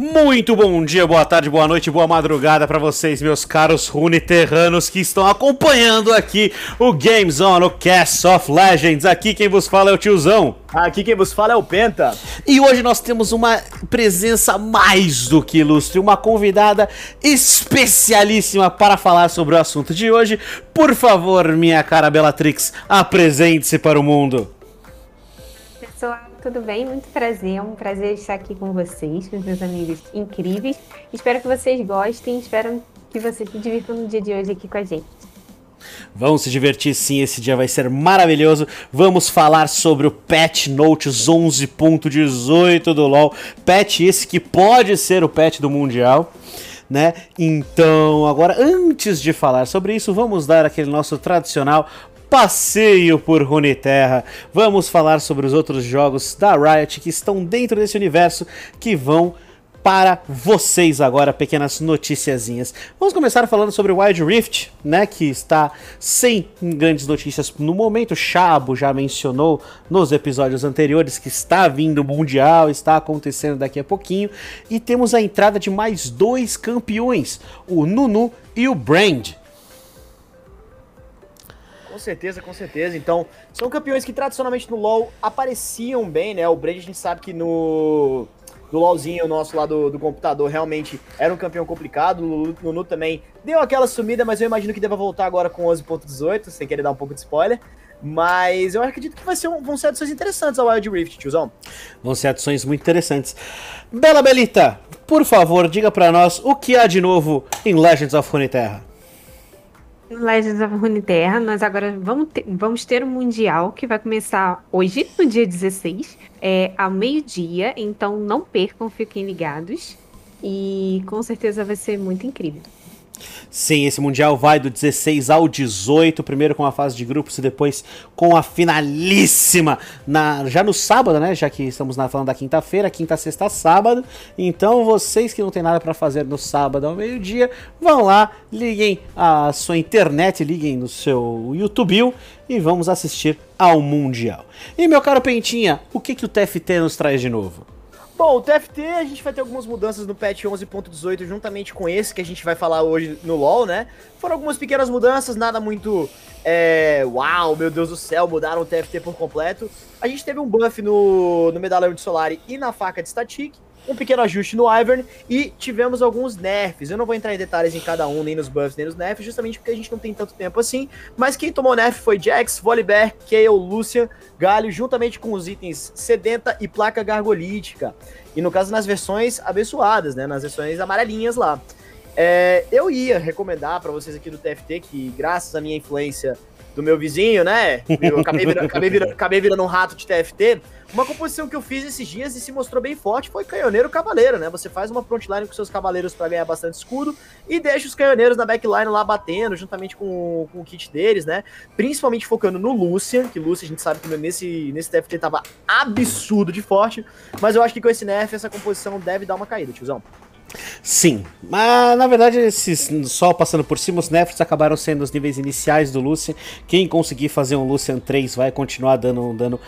Muito bom dia, boa tarde, boa noite, boa madrugada para vocês, meus caros runeterranos que estão acompanhando aqui o Games On, o Cast of Legends. Aqui quem vos fala é o tiozão. Aqui quem vos fala é o Penta. E hoje nós temos uma presença mais do que ilustre, uma convidada especialíssima para falar sobre o assunto de hoje. Por favor, minha cara Bellatrix, apresente-se para o mundo. Pessoal, tudo bem? Muito prazer, é um prazer estar aqui com vocês, com meus amigos incríveis. Espero que vocês gostem, espero que vocês se divirtam no dia de hoje aqui com a gente. Vamos se divertir sim, esse dia vai ser maravilhoso. Vamos falar sobre o Patch Notes 11.18 do LoL. Patch esse que pode ser o patch do Mundial. Né? Então, agora antes de falar sobre isso, vamos dar aquele nosso tradicional passeio por Runeterra. Vamos falar sobre os outros jogos da Riot que estão dentro desse universo que vão para vocês agora, pequenas noticiazinhas. Vamos começar falando sobre Wild Rift, né, que está sem grandes notícias no momento. Chabo já mencionou nos episódios anteriores que está vindo o Mundial, está acontecendo daqui a pouquinho. E temos a entrada de mais dois campeões, o Nunu e o Brand. Com certeza, com certeza. Então, são campeões que tradicionalmente no LoL apareciam bem, né? O Brand a gente sabe que no, no LoLzinho nosso lá do, do computador realmente era um campeão complicado. O Nunu também deu aquela sumida, mas eu imagino que deva voltar agora com 11.18, sem querer dar um pouco de spoiler. Mas eu acredito que vai ser um, vão ser adições interessantes ao Wild Rift, tiozão. Vão ser adições muito interessantes. Bela Belita, por favor, diga para nós o que há de novo em Legends of Runeterra. Legends of Runeterra, nós agora vamos ter, vamos ter um Mundial que vai começar hoje, no dia 16, é, ao meio-dia, então não percam, fiquem ligados. E com certeza vai ser muito incrível. Sim, esse Mundial vai do 16 ao 18, primeiro com a fase de grupos e depois com a finalíssima na, já no sábado, né? Já que estamos na, falando da quinta-feira, quinta, sexta, sábado. Então, vocês que não tem nada para fazer no sábado ao meio-dia, vão lá, liguem a sua internet, liguem no seu YouTube e vamos assistir ao Mundial. E meu caro Pentinha, o que, que o TFT nos traz de novo? Bom, o TFT a gente vai ter algumas mudanças no patch 11.18 juntamente com esse que a gente vai falar hoje no LoL, né? Foram algumas pequenas mudanças, nada muito é, uau, meu Deus do céu, mudaram o TFT por completo. A gente teve um buff no, no medalhão de Solari e na faca de Static, um pequeno ajuste no Ivern e tivemos alguns nerfs. Eu não vou entrar em detalhes em cada um, nem nos buffs, nem nos nerfs, justamente porque a gente não tem tanto tempo assim. Mas quem tomou nerf foi Jax, Volibear, Kayle, Lucian, Galho, juntamente com os itens Sedenta e Placa Gargolítica. E no caso nas versões abençoadas, né? Nas versões amarelinhas lá. É, eu ia recomendar para vocês aqui do TFT que, graças à minha influência do meu vizinho, né? Eu acabei virando, acabei virando, acabei virando um rato de TFT. Uma composição que eu fiz esses dias e se mostrou bem forte foi canhoneiro cavaleiro, né? Você faz uma frontline com seus cavaleiros para ganhar bastante escudo e deixa os canhoneiros na backline lá batendo, juntamente com, com o kit deles, né? Principalmente focando no Lucian, que Lucian a gente sabe que nesse, nesse TFT tava absurdo de forte, mas eu acho que com esse nerf essa composição deve dar uma caída, tiozão. Sim, mas na verdade, esses, só passando por cima, os nerfs acabaram sendo os níveis iniciais do Lucian. Quem conseguir fazer um Lucian 3 vai continuar dando um dano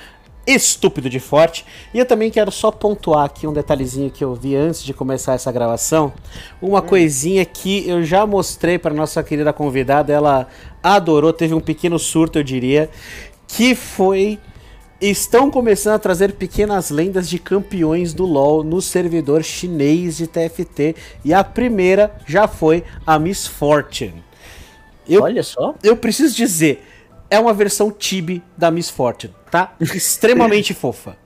estúpido de forte. E eu também quero só pontuar aqui um detalhezinho que eu vi antes de começar essa gravação. Uma hum. coisinha que eu já mostrei para nossa querida convidada, ela adorou, teve um pequeno surto, eu diria, que foi estão começando a trazer pequenas lendas de campeões do LoL no servidor chinês de TFT e a primeira já foi a Miss Fortune. Eu, Olha só. Eu preciso dizer, é uma versão Tibi da Miss Fortune, tá? Extremamente fofa.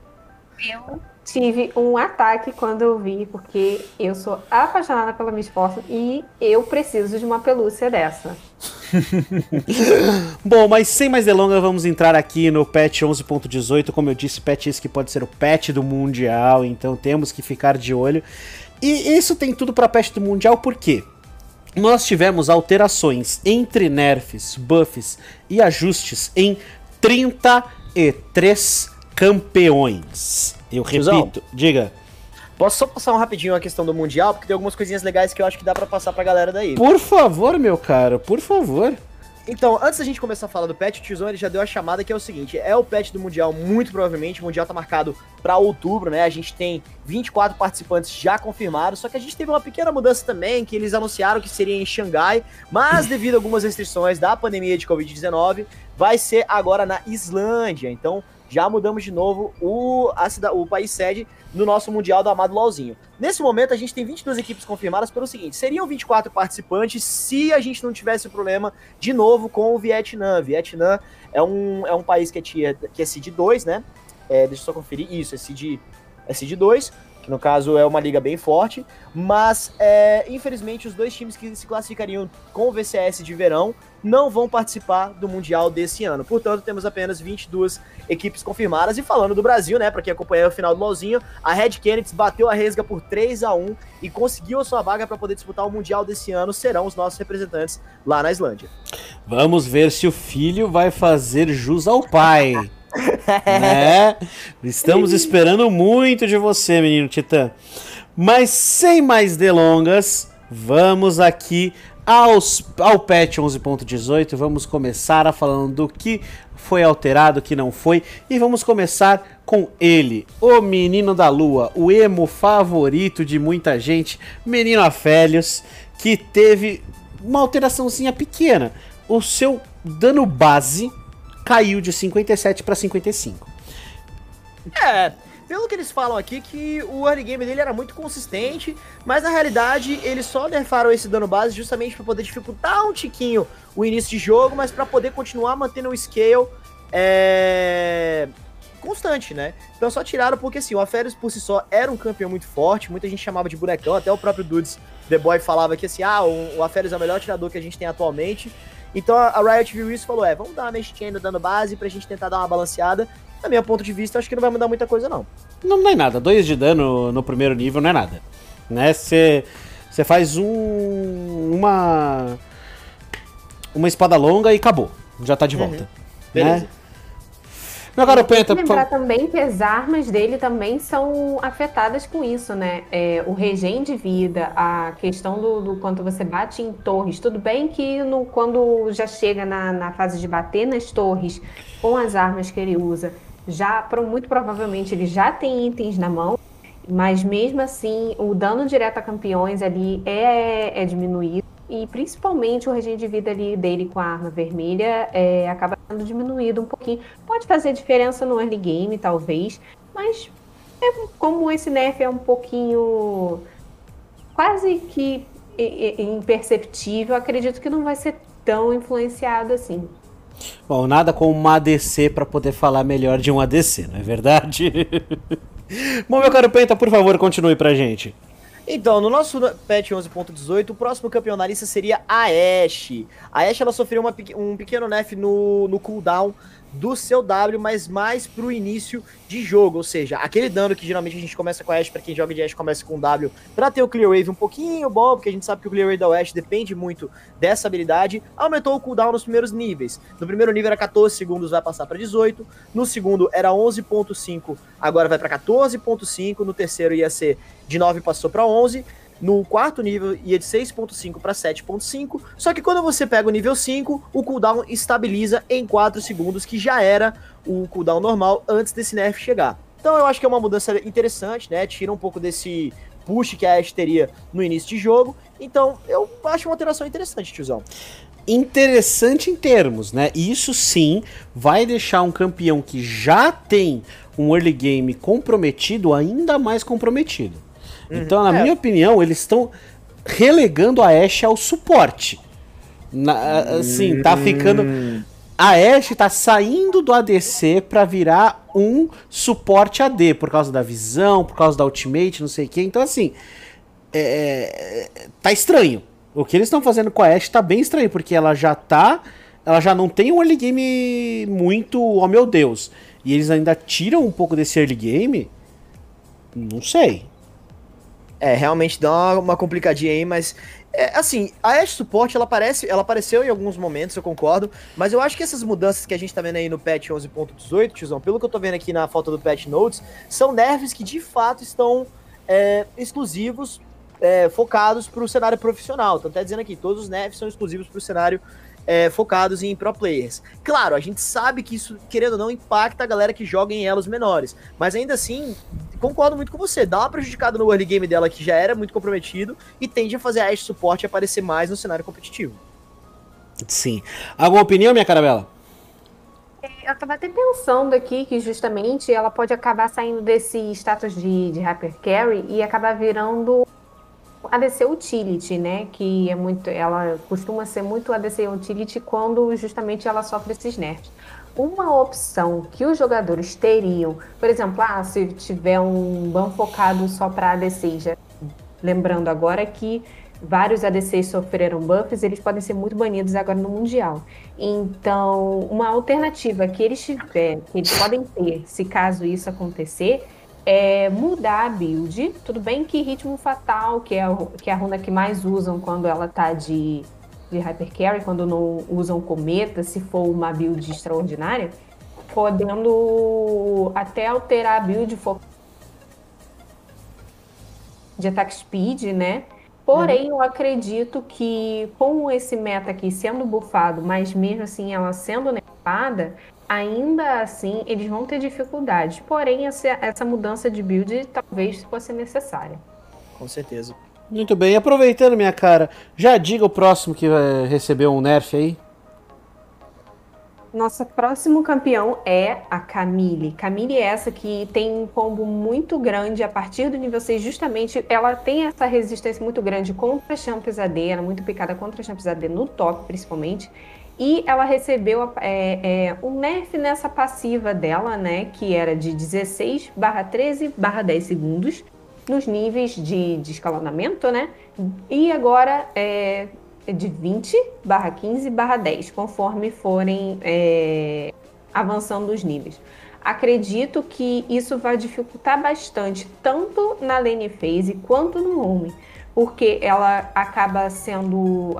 Eu tive um ataque quando eu vi, porque eu sou apaixonada pela Miss Fortune e eu preciso de uma pelúcia dessa. Bom, mas sem mais delongas, vamos entrar aqui no patch 11.18. Como eu disse, patch esse que pode ser o patch do Mundial, então temos que ficar de olho. E isso tem tudo para patch do Mundial, por quê? Nós tivemos alterações entre nerfs, buffs e ajustes em 33 campeões. Eu repito, diga. Posso só passar um rapidinho a questão do Mundial, porque tem algumas coisinhas legais que eu acho que dá para passar pra galera daí. Por favor, meu cara, por favor. Então, antes da gente começar a falar do patch, o Tiozão ele já deu a chamada que é o seguinte: é o patch do Mundial, muito provavelmente. O Mundial tá marcado para outubro, né? A gente tem 24 participantes já confirmados, só que a gente teve uma pequena mudança também, que eles anunciaram que seria em Xangai, mas devido a algumas restrições da pandemia de Covid-19, vai ser agora na Islândia. Então, já mudamos de novo o, a cidade, o país sede no nosso Mundial do Amado LOLzinho. Nesse momento, a gente tem 22 equipes confirmadas pelo seguinte: seriam 24 participantes se a gente não tivesse o problema de novo com o Vietnã. Vietnã é um, é um país que é, que é Seed 2, né? É, deixa eu só conferir. Isso, é Seed, é Seed 2 que no caso é uma liga bem forte, mas é, infelizmente os dois times que se classificariam com o VCS de verão não vão participar do Mundial desse ano. Portanto, temos apenas 22 equipes confirmadas. E falando do Brasil, né, para quem acompanhou o final do LoLzinho, a Red Kennedy bateu a resga por 3 a 1 e conseguiu a sua vaga para poder disputar o Mundial desse ano. Serão os nossos representantes lá na Islândia. Vamos ver se o filho vai fazer jus ao pai. né? Estamos esperando muito de você, menino Titã. Mas sem mais delongas, vamos aqui aos, ao patch 11.18. Vamos começar a falando do que foi alterado, o que não foi. E vamos começar com ele, o menino da lua, o emo favorito de muita gente, menino Afélios, que teve uma alteraçãozinha pequena. O seu dano base caiu de 57 para 55. É, pelo que eles falam aqui, que o early game dele era muito consistente, mas na realidade eles só nerfaram esse dano base justamente para poder dificultar um tiquinho o início de jogo, mas para poder continuar mantendo o scale é... constante, né? Então só tiraram porque assim, o Aferes por si só era um campeão muito forte, muita gente chamava de bonecão, até o próprio Dudes The Boy falava que assim, ah, o, o é o melhor tirador que a gente tem atualmente. Então a Riot viu isso e falou: é, vamos dar uma mexidinha no dano base pra gente tentar dar uma balanceada. Na minha ponto de vista, acho que não vai mudar muita coisa, não. Não, não é nada. Dois de dano no primeiro nível não é nada. Né? Você faz um. uma. Uma espada longa e acabou. Já tá de uhum. volta. Né? Beleza. Penta, lembrar também que as armas dele também são afetadas com isso, né? É, o regen de vida, a questão do, do, quanto você bate em torres. Tudo bem que no, quando já chega na, na fase de bater nas torres com as armas que ele usa, já muito provavelmente ele já tem itens na mão, mas mesmo assim o dano direto a campeões ali é, é diminuído e principalmente o regime de vida ali dele com a arma vermelha é, acaba sendo diminuído um pouquinho. Pode fazer diferença no early game, talvez, mas é, como esse nerf é um pouquinho quase que imperceptível, acredito que não vai ser tão influenciado assim. Bom, nada como uma ADC para poder falar melhor de um ADC, não é verdade? Bom, meu caro Penta, por favor, continue pra gente. Então, no nosso patch 11.18, o próximo campeão na lista seria a Ashe. A Ashe ela sofreu uma, um pequeno nerf no, no cooldown do seu W, mas mais pro início de jogo, ou seja, aquele dano que geralmente a gente começa com a Ashe, pra quem joga de Ashe começa com W, pra ter o Clear Wave um pouquinho bom, porque a gente sabe que o Clear Wave da Ashe depende muito dessa habilidade, aumentou o cooldown nos primeiros níveis. No primeiro nível era 14 segundos, vai passar para 18, no segundo era 11.5, agora vai para 14.5, no terceiro ia ser de 9 passou para 11, no quarto nível ia de 6.5 para 7.5, só que quando você pega o nível 5, o cooldown estabiliza em 4 segundos, que já era o cooldown normal antes desse nerf chegar. Então eu acho que é uma mudança interessante, né? Tira um pouco desse push que a Ashe teria no início de jogo. Então eu acho uma alteração interessante, tiozão interessante em termos, né? Isso sim vai deixar um campeão que já tem um early game comprometido ainda mais comprometido. Uhum. Então, na é. minha opinião, eles estão relegando a Ashe ao suporte. Na, assim, tá ficando. A Ashe tá saindo do ADC para virar um suporte AD, por causa da visão, por causa da ultimate, não sei o que. Então, assim, é, é, tá estranho. O que eles estão fazendo com a Ashe tá bem estranho, porque ela já tá. Ela já não tem um early game muito. Oh meu Deus. E eles ainda tiram um pouco desse early game. Não sei. É, realmente dá uma, uma complicadinha aí, mas é, assim, a Ashe Support, ela ela apareceu em alguns momentos, eu concordo, mas eu acho que essas mudanças que a gente tá vendo aí no patch 11.18, tiozão, pelo que eu tô vendo aqui na falta do patch notes, são nerfs que de fato estão é, exclusivos, é, focados pro cenário profissional. Então tá dizendo aqui, todos os nerfs são exclusivos pro cenário é, focados em pro players. Claro, a gente sabe que isso, querendo ou não, impacta a galera que joga em elos menores, mas ainda assim, concordo muito com você, dá uma prejudicada no early game dela que já era muito comprometido e tende a fazer a Ashe suporte aparecer mais no cenário competitivo. Sim. Alguma opinião, minha carabela? Eu tava até pensando aqui que justamente ela pode acabar saindo desse status de, de Hyper Carry e acabar virando ADC Utility, né? Que é muito. Ela costuma ser muito ADC Utility quando justamente ela sofre esses nerfs. Uma opção que os jogadores teriam, por exemplo, ah, se tiver um ban focado só para ADC, já lembrando agora que vários ADCs sofreram buffs, eles podem ser muito banidos agora no Mundial. Então, uma alternativa que eles tiver, que eles podem ter, se caso isso acontecer, é mudar a build. Tudo bem que ritmo fatal, que é, a, que é a runa que mais usam quando ela tá de, de Hyper Carry, quando não usam cometa, se for uma build extraordinária, podendo até alterar a build de attack speed, né? Porém, uhum. eu acredito que com esse meta aqui sendo bufado, mas mesmo assim ela sendo nerfada, ainda assim eles vão ter dificuldades. Porém, essa, essa mudança de build talvez fosse necessária. Com certeza. Muito bem, aproveitando minha cara, já diga o próximo que vai receber um nerf aí. Nosso próximo campeão é a Camille. Camille é essa que tem um combo muito grande a partir do nível 6, justamente ela tem essa resistência muito grande contra a Champions AD, ela é muito picada contra a Champions AD no top, principalmente. E ela recebeu é, é, um nerf nessa passiva dela, né? Que era de 16 barra 13 barra 10 segundos nos níveis de, de escalonamento, né? E agora é, de 20 barra 15 barra 10, conforme forem é, avançando os níveis. Acredito que isso vai dificultar bastante, tanto na lane phase quanto no home, porque ela acaba sendo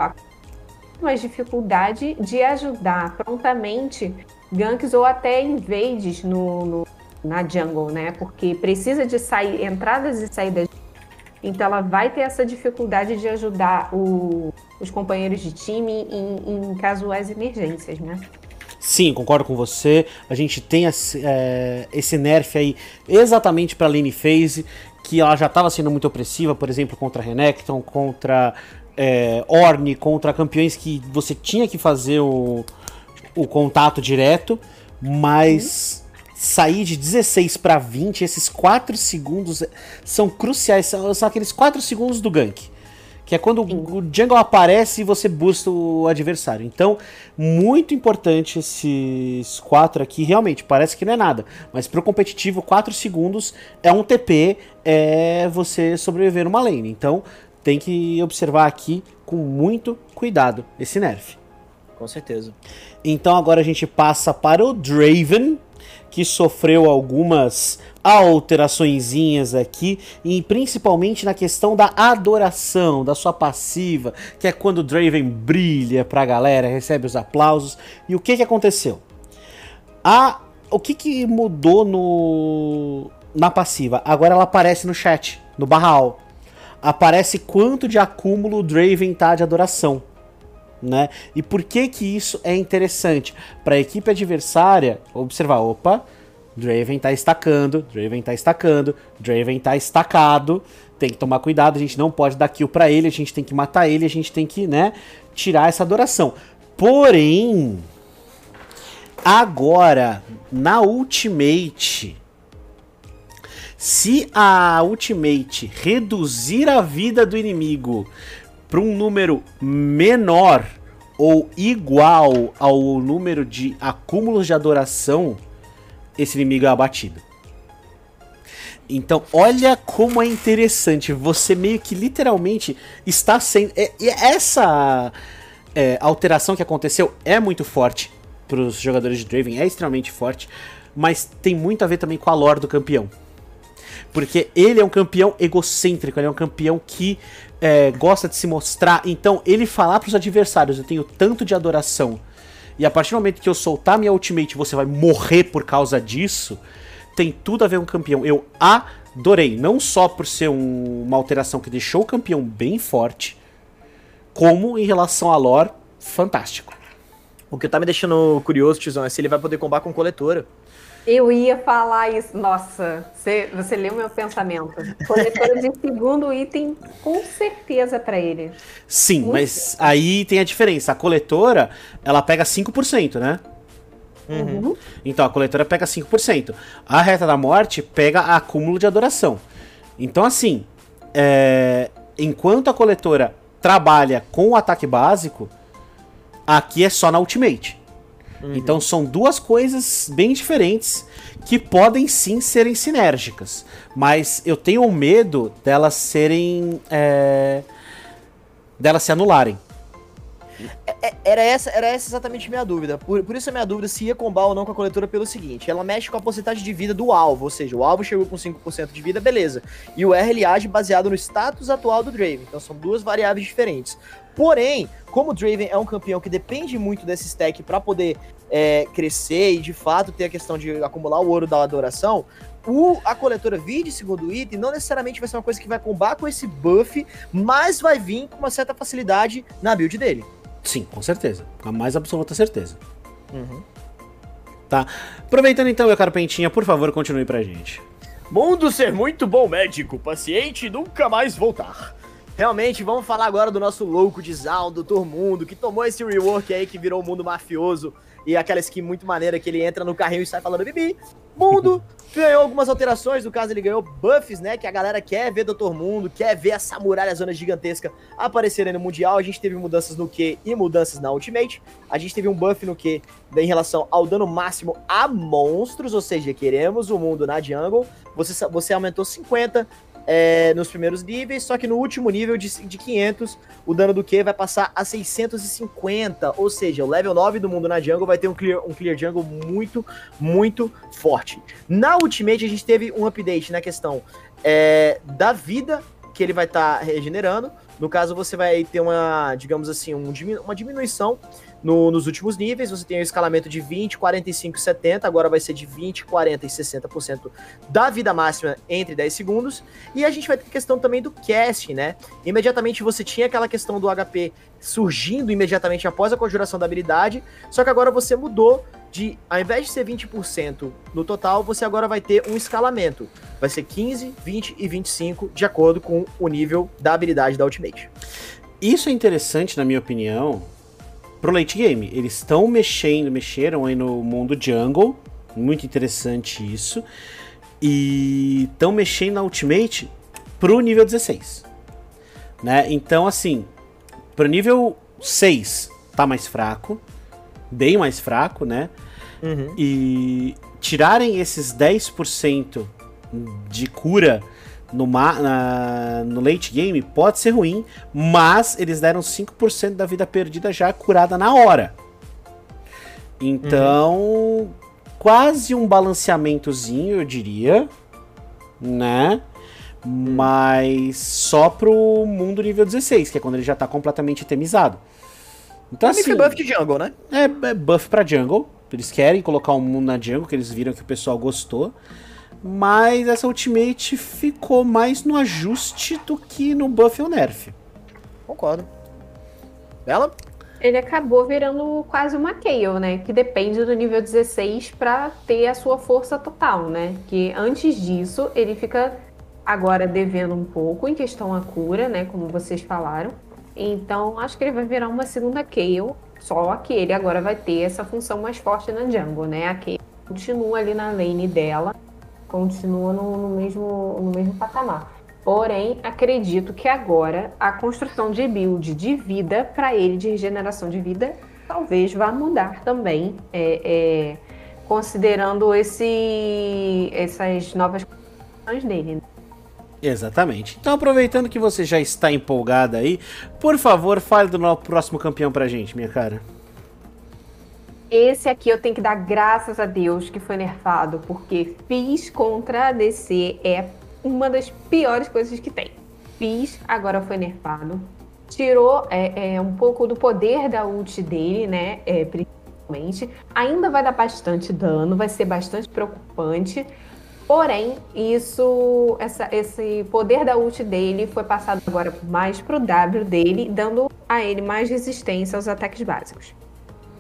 mais dificuldade de ajudar prontamente ganks ou até invades no, no, na jungle, né? Porque precisa de sair entradas e saídas então ela vai ter essa dificuldade de ajudar o, os companheiros de time em, em casuais emergências, né? Sim, concordo com você. A gente tem esse, é, esse nerf aí exatamente para lane phase, que ela já estava sendo muito opressiva, por exemplo, contra Renekton, contra é, Orne, contra campeões que você tinha que fazer o, o contato direto, mas sair de 16 para 20, esses 4 segundos são cruciais, são, são aqueles 4 segundos do gank. Que é quando o jungle aparece e você busca o adversário. Então, muito importante esses 4 aqui. Realmente, parece que não é nada. Mas pro competitivo, 4 segundos é um TP, é você sobreviver numa lane. Então, tem que observar aqui com muito cuidado esse nerf. Com certeza. Então agora a gente passa para o Draven, que sofreu algumas alteraçõezinhas aqui, e principalmente na questão da adoração, da sua passiva, que é quando o Draven brilha pra galera, recebe os aplausos. E o que, que aconteceu? A, o que, que mudou no, na passiva? Agora ela aparece no chat, no barral. Aparece quanto de acúmulo o Draven tá de adoração né? E por que que isso é interessante? Para a equipe adversária observar, opa, Draven tá estacando, Draven tá estacando, Draven tá estacado, tem que tomar cuidado, a gente não pode dar kill para ele, a gente tem que matar ele, a gente tem que, né, tirar essa adoração. Porém, agora na ultimate se a ultimate reduzir a vida do inimigo para um número menor ou igual ao número de acúmulos de adoração, esse inimigo é abatido. Então, olha como é interessante. Você meio que literalmente está sendo. É, essa é, alteração que aconteceu é muito forte para os jogadores de Draven, é extremamente forte, mas tem muito a ver também com a lore do campeão. Porque ele é um campeão egocêntrico, ele é um campeão que é, gosta de se mostrar. Então, ele falar pros adversários: Eu tenho tanto de adoração. E a partir do momento que eu soltar minha ultimate, você vai morrer por causa disso. Tem tudo a ver com campeão. Eu adorei. Não só por ser um, uma alteração que deixou o campeão bem forte, como em relação a lore, fantástico. O que tá me deixando curioso, Tizão, é se ele vai poder combar com coletora. Eu ia falar isso. Nossa, você, você leu meu pensamento. Coletora de segundo item, com certeza para ele. Sim, Muito mas bem. aí tem a diferença. A coletora, ela pega 5%, né? Uhum. Então a coletora pega 5%. A reta da morte pega acúmulo de adoração. Então, assim, é... enquanto a coletora trabalha com o ataque básico, aqui é só na ultimate. Uhum. Então são duas coisas bem diferentes que podem sim serem sinérgicas. Mas eu tenho medo delas serem. É... delas se anularem. É, é, era essa, era essa exatamente a minha dúvida. Por, por isso a minha dúvida se ia combar ou não com a coletora pelo seguinte: ela mexe com a porcentagem de vida do alvo, ou seja, o alvo chegou com 5% de vida, beleza. E o R ele age baseado no status atual do Draven. Então são duas variáveis diferentes. Porém, como o Draven é um campeão que depende muito desse stack para poder é, crescer e de fato ter a questão de acumular o ouro da adoração, o, a coletora vir de segundo item não necessariamente vai ser uma coisa que vai combar com esse buff, mas vai vir com uma certa facilidade na build dele. Sim, com certeza. Com a mais absoluta certeza. Uhum. Tá. Aproveitando então, meu caro Pentinha, por favor, continue pra gente. Mundo ser muito bom médico, paciente nunca mais voltar. Realmente, vamos falar agora do nosso louco de Zal, Doutor Mundo, que tomou esse rework aí que virou o mundo mafioso e aquela skin muito maneira que ele entra no carrinho e sai falando bibi. Mundo ganhou algumas alterações, no caso ele ganhou buffs, né, que a galera quer ver Doutor Mundo, quer ver essa muralha zona gigantesca aparecerem no Mundial. A gente teve mudanças no Q e mudanças na Ultimate. A gente teve um buff no Q em relação ao dano máximo a monstros, ou seja, queremos o mundo na jungle. Você, você aumentou 50, é, nos primeiros níveis, só que no último nível de, de 500, o dano do Q vai passar a 650, ou seja, o level 9 do mundo na jungle vai ter um clear, um clear jungle muito, muito forte. Na Ultimate a gente teve um update na questão é, da vida que ele vai estar tá regenerando, no caso você vai ter uma, digamos assim, um, uma diminuição no, nos últimos níveis, você tem o escalamento de 20, 45 e 70, agora vai ser de 20, 40 e 60% da vida máxima entre 10 segundos. E a gente vai ter questão também do cast, né? Imediatamente você tinha aquela questão do HP surgindo imediatamente após a conjuração da habilidade, só que agora você mudou de, ao invés de ser 20% no total, você agora vai ter um escalamento. Vai ser 15, 20 e 25, de acordo com o nível da habilidade da Ultimate. Isso é interessante, na minha opinião, pro late game. Eles estão mexendo, mexeram aí no mundo jungle, muito interessante isso. E estão mexendo na Ultimate pro nível 16. Né? Então, assim, pro nível 6 tá mais fraco, bem mais fraco, né? Uhum. E tirarem esses 10% de cura no, na, no late game pode ser ruim, mas eles deram 5% da vida perdida já curada na hora. Então, uhum. quase um balanceamentozinho, eu diria, né? Mas só pro mundo nível 16, que é quando ele já tá completamente itemizado. Então, assim, é buff de jungle, né? É, é buff pra jungle. Eles querem colocar um mundo na jungle, que eles viram que o pessoal gostou. Mas essa Ultimate ficou mais no ajuste do que no buff ou nerf. Concordo. Bela? Ele acabou virando quase uma Kayle, né? Que depende do nível 16 para ter a sua força total, né? Que antes disso ele fica agora devendo um pouco em questão a cura, né? Como vocês falaram. Então acho que ele vai virar uma segunda Kayle. Só que ele agora vai ter essa função mais forte na jungle, né? A Kayle continua ali na lane dela continua no, no, mesmo, no mesmo patamar. Porém, acredito que agora a construção de build de vida para ele, de regeneração de vida, talvez vá mudar também, é, é, considerando esse, essas novas construções dele. Né? Exatamente. Então, aproveitando que você já está empolgada aí, por favor, fale do nosso próximo campeão pra gente, minha cara. Esse aqui eu tenho que dar graças a Deus que foi nerfado, porque Fizz contra a DC é uma das piores coisas que tem. Fizz agora foi nerfado. Tirou é, é, um pouco do poder da ult dele, né? É, principalmente. Ainda vai dar bastante dano, vai ser bastante preocupante. Porém, isso, essa, esse poder da ult dele foi passado agora mais pro W dele, dando a ele mais resistência aos ataques básicos.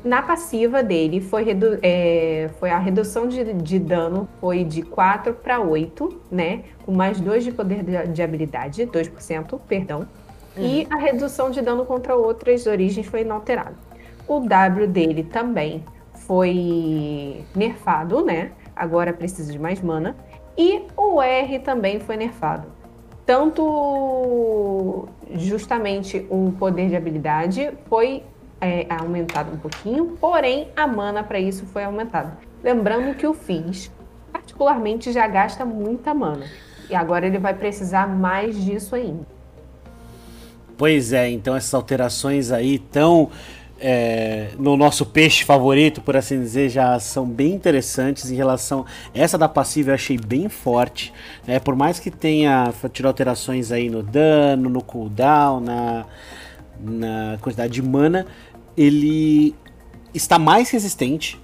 Na passiva dele foi, redu é, foi a redução de, de, dano foi de 4 para 8, né? Com mais 2 de poder de, de habilidade, 2%, perdão. Uhum. E a redução de dano contra outras origens foi inalterada. O W dele também foi nerfado, né? Agora precisa de mais mana. E o R também foi nerfado. Tanto justamente o poder de habilidade foi é, aumentado um pouquinho, porém a mana para isso foi aumentada. Lembrando que o Fizz, particularmente, já gasta muita mana. E agora ele vai precisar mais disso ainda. Pois é, então essas alterações aí estão é, no nosso peixe favorito, por assim dizer, já são bem interessantes em relação. Essa da passiva eu achei bem forte. Né? Por mais que tenha tido alterações aí no dano, no cooldown, na, na quantidade de mana, ele está mais resistente,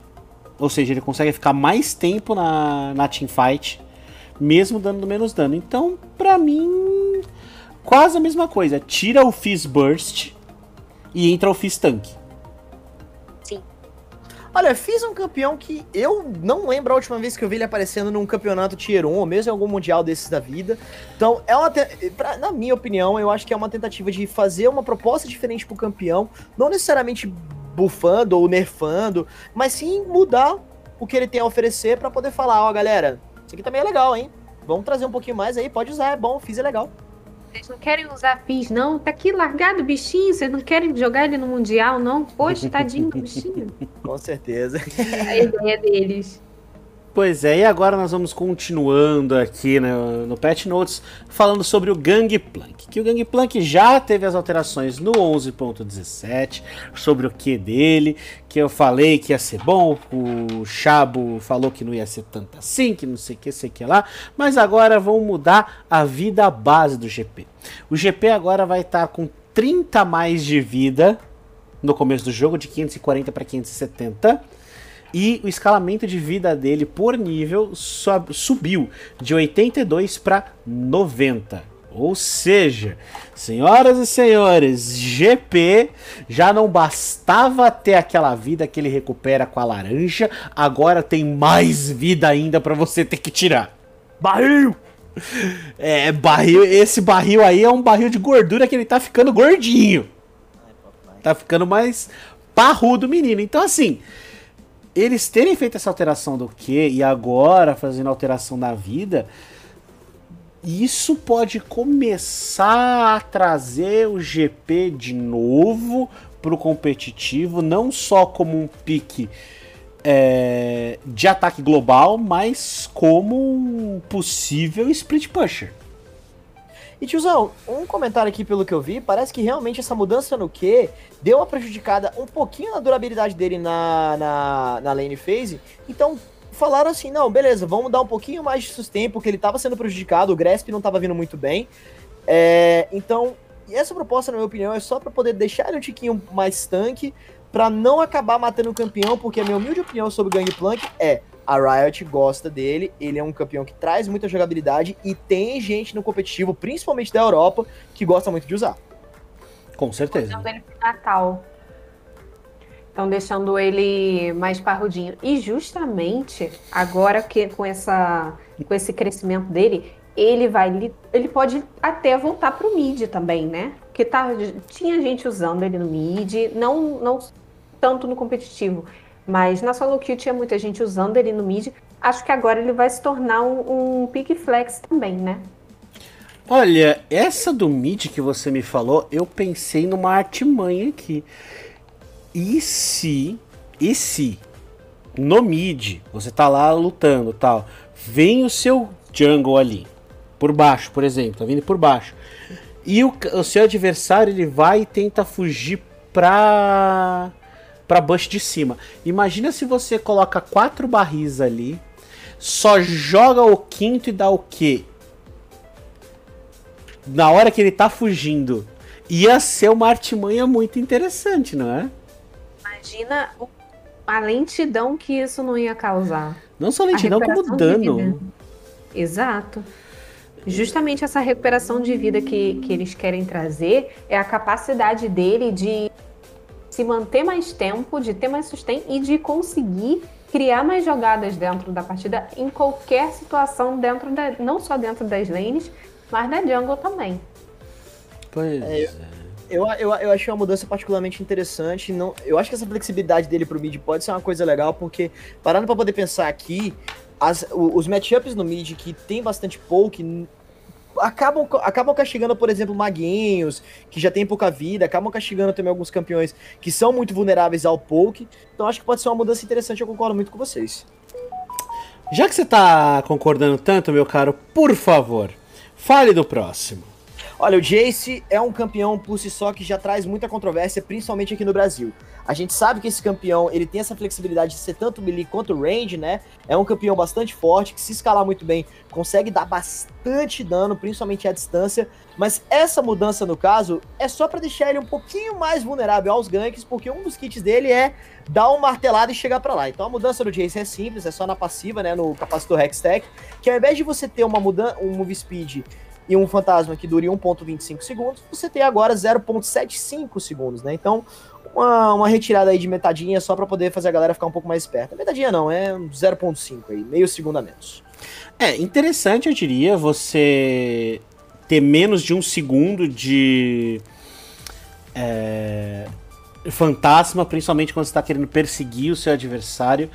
ou seja, ele consegue ficar mais tempo na, na teamfight, mesmo dando menos dano. Então, pra mim, quase a mesma coisa. Tira o Fizz Burst e entra o Fizz Tank. Olha, fiz um campeão que eu não lembro a última vez que eu vi ele aparecendo num campeonato Tier 1, ou mesmo em algum mundial desses da vida. Então, é uma pra, na minha opinião, eu acho que é uma tentativa de fazer uma proposta diferente pro campeão, não necessariamente bufando ou nerfando, mas sim mudar o que ele tem a oferecer para poder falar, ó, oh, galera, isso aqui também é legal, hein? Vamos trazer um pouquinho mais aí, pode usar, é bom, fiz é legal. Vocês não querem usar FIS, não? Tá aqui largado o bichinho. Vocês não querem jogar ele no Mundial, não? Poxa, tadinho do bichinho. Com certeza. a ideia deles. Pois é, e agora nós vamos continuando aqui no, no Patch Notes falando sobre o Gangplank. Que o Gangplank já teve as alterações no 11.17, sobre o que dele, que eu falei que ia ser bom, o Chabo falou que não ia ser tanto assim, que não sei o que, sei que lá, mas agora vão mudar a vida base do GP. O GP agora vai estar com 30 mais de vida no começo do jogo, de 540 para 570 e o escalamento de vida dele por nível subiu de 82 para 90. Ou seja, senhoras e senhores, GP já não bastava ter aquela vida que ele recupera com a laranja, agora tem mais vida ainda para você ter que tirar. Barril! É, barril, esse barril aí é um barril de gordura que ele tá ficando gordinho. Tá ficando mais parrudo menino. Então assim, eles terem feito essa alteração do que e agora fazendo alteração da vida, isso pode começar a trazer o GP de novo para o competitivo, não só como um pique é, de ataque global, mas como um possível split pusher. E tiozão, um comentário aqui pelo que eu vi, parece que realmente essa mudança no Q deu uma prejudicada um pouquinho na durabilidade dele na, na, na lane phase. Então falaram assim, não, beleza, vamos dar um pouquinho mais de sustento, porque ele estava sendo prejudicado, o Grasp não estava vindo muito bem. É, então, essa proposta, na minha opinião, é só para poder deixar ele um tiquinho mais tanque, para não acabar matando o campeão, porque a minha humilde opinião sobre o Gangplank é a Riot gosta dele, ele é um campeão que traz muita jogabilidade e tem gente no competitivo, principalmente da Europa, que gosta muito de usar. Com certeza. Estão ele pro Natal. Estão deixando ele mais parrudinho. E justamente agora que com, essa, com esse crescimento dele, ele vai. Ele pode até voltar pro mid também, né? Porque tá, tinha gente usando ele no mid, não, não tanto no competitivo. Mas na solo queue tinha muita gente usando ele no mid. Acho que agora ele vai se tornar um, um pick flex também, né? Olha, essa do mid que você me falou, eu pensei numa artimanha aqui. E se, e se no mid você tá lá lutando tal, vem o seu jungle ali, por baixo, por exemplo, tá vindo por baixo. E o, o seu adversário ele vai e tenta fugir pra para bush de cima. Imagina se você coloca quatro barris ali, só joga o quinto e dá o quê? Na hora que ele tá fugindo. Ia ser uma artimanha muito interessante, não é? Imagina a lentidão que isso não ia causar. Não só lentidão, como dano. Exato. Justamente essa recuperação de vida que, que eles querem trazer é a capacidade dele de se manter mais tempo, de ter mais sustento e de conseguir criar mais jogadas dentro da partida em qualquer situação dentro da, não só dentro das lanes, mas da jungle também. Pois é. Eu, eu, eu achei uma mudança particularmente interessante. Não, eu acho que essa flexibilidade dele pro mid pode ser uma coisa legal, porque parando para poder pensar aqui, as, os matchups no mid que tem bastante poke acabam, acabam castigando, por exemplo, maguinhos, que já tem pouca vida, acabam castigando também alguns campeões que são muito vulneráveis ao poke. Então acho que pode ser uma mudança interessante, eu concordo muito com vocês. Já que você tá concordando tanto, meu caro, por favor, fale do próximo. Olha, o Jace é um campeão por si só que já traz muita controvérsia, principalmente aqui no Brasil. A gente sabe que esse campeão, ele tem essa flexibilidade de ser tanto melee quanto range, né? É um campeão bastante forte, que se escalar muito bem, consegue dar bastante dano, principalmente à distância. Mas essa mudança, no caso, é só para deixar ele um pouquinho mais vulnerável aos ganks, porque um dos kits dele é dar uma martelada e chegar para lá. Então a mudança do Jace é simples, é só na passiva, né? No capacitor Hextech, que ao invés de você ter uma mudança, um move speed e um fantasma que dure 1.25 segundos, você tem agora 0.75 segundos, né? Então, uma, uma retirada aí de metadinha só para poder fazer a galera ficar um pouco mais esperta. Metadinha não, é 0.5 aí, meio segundo a menos. É, interessante eu diria você ter menos de um segundo de é, fantasma, principalmente quando você está querendo perseguir o seu adversário.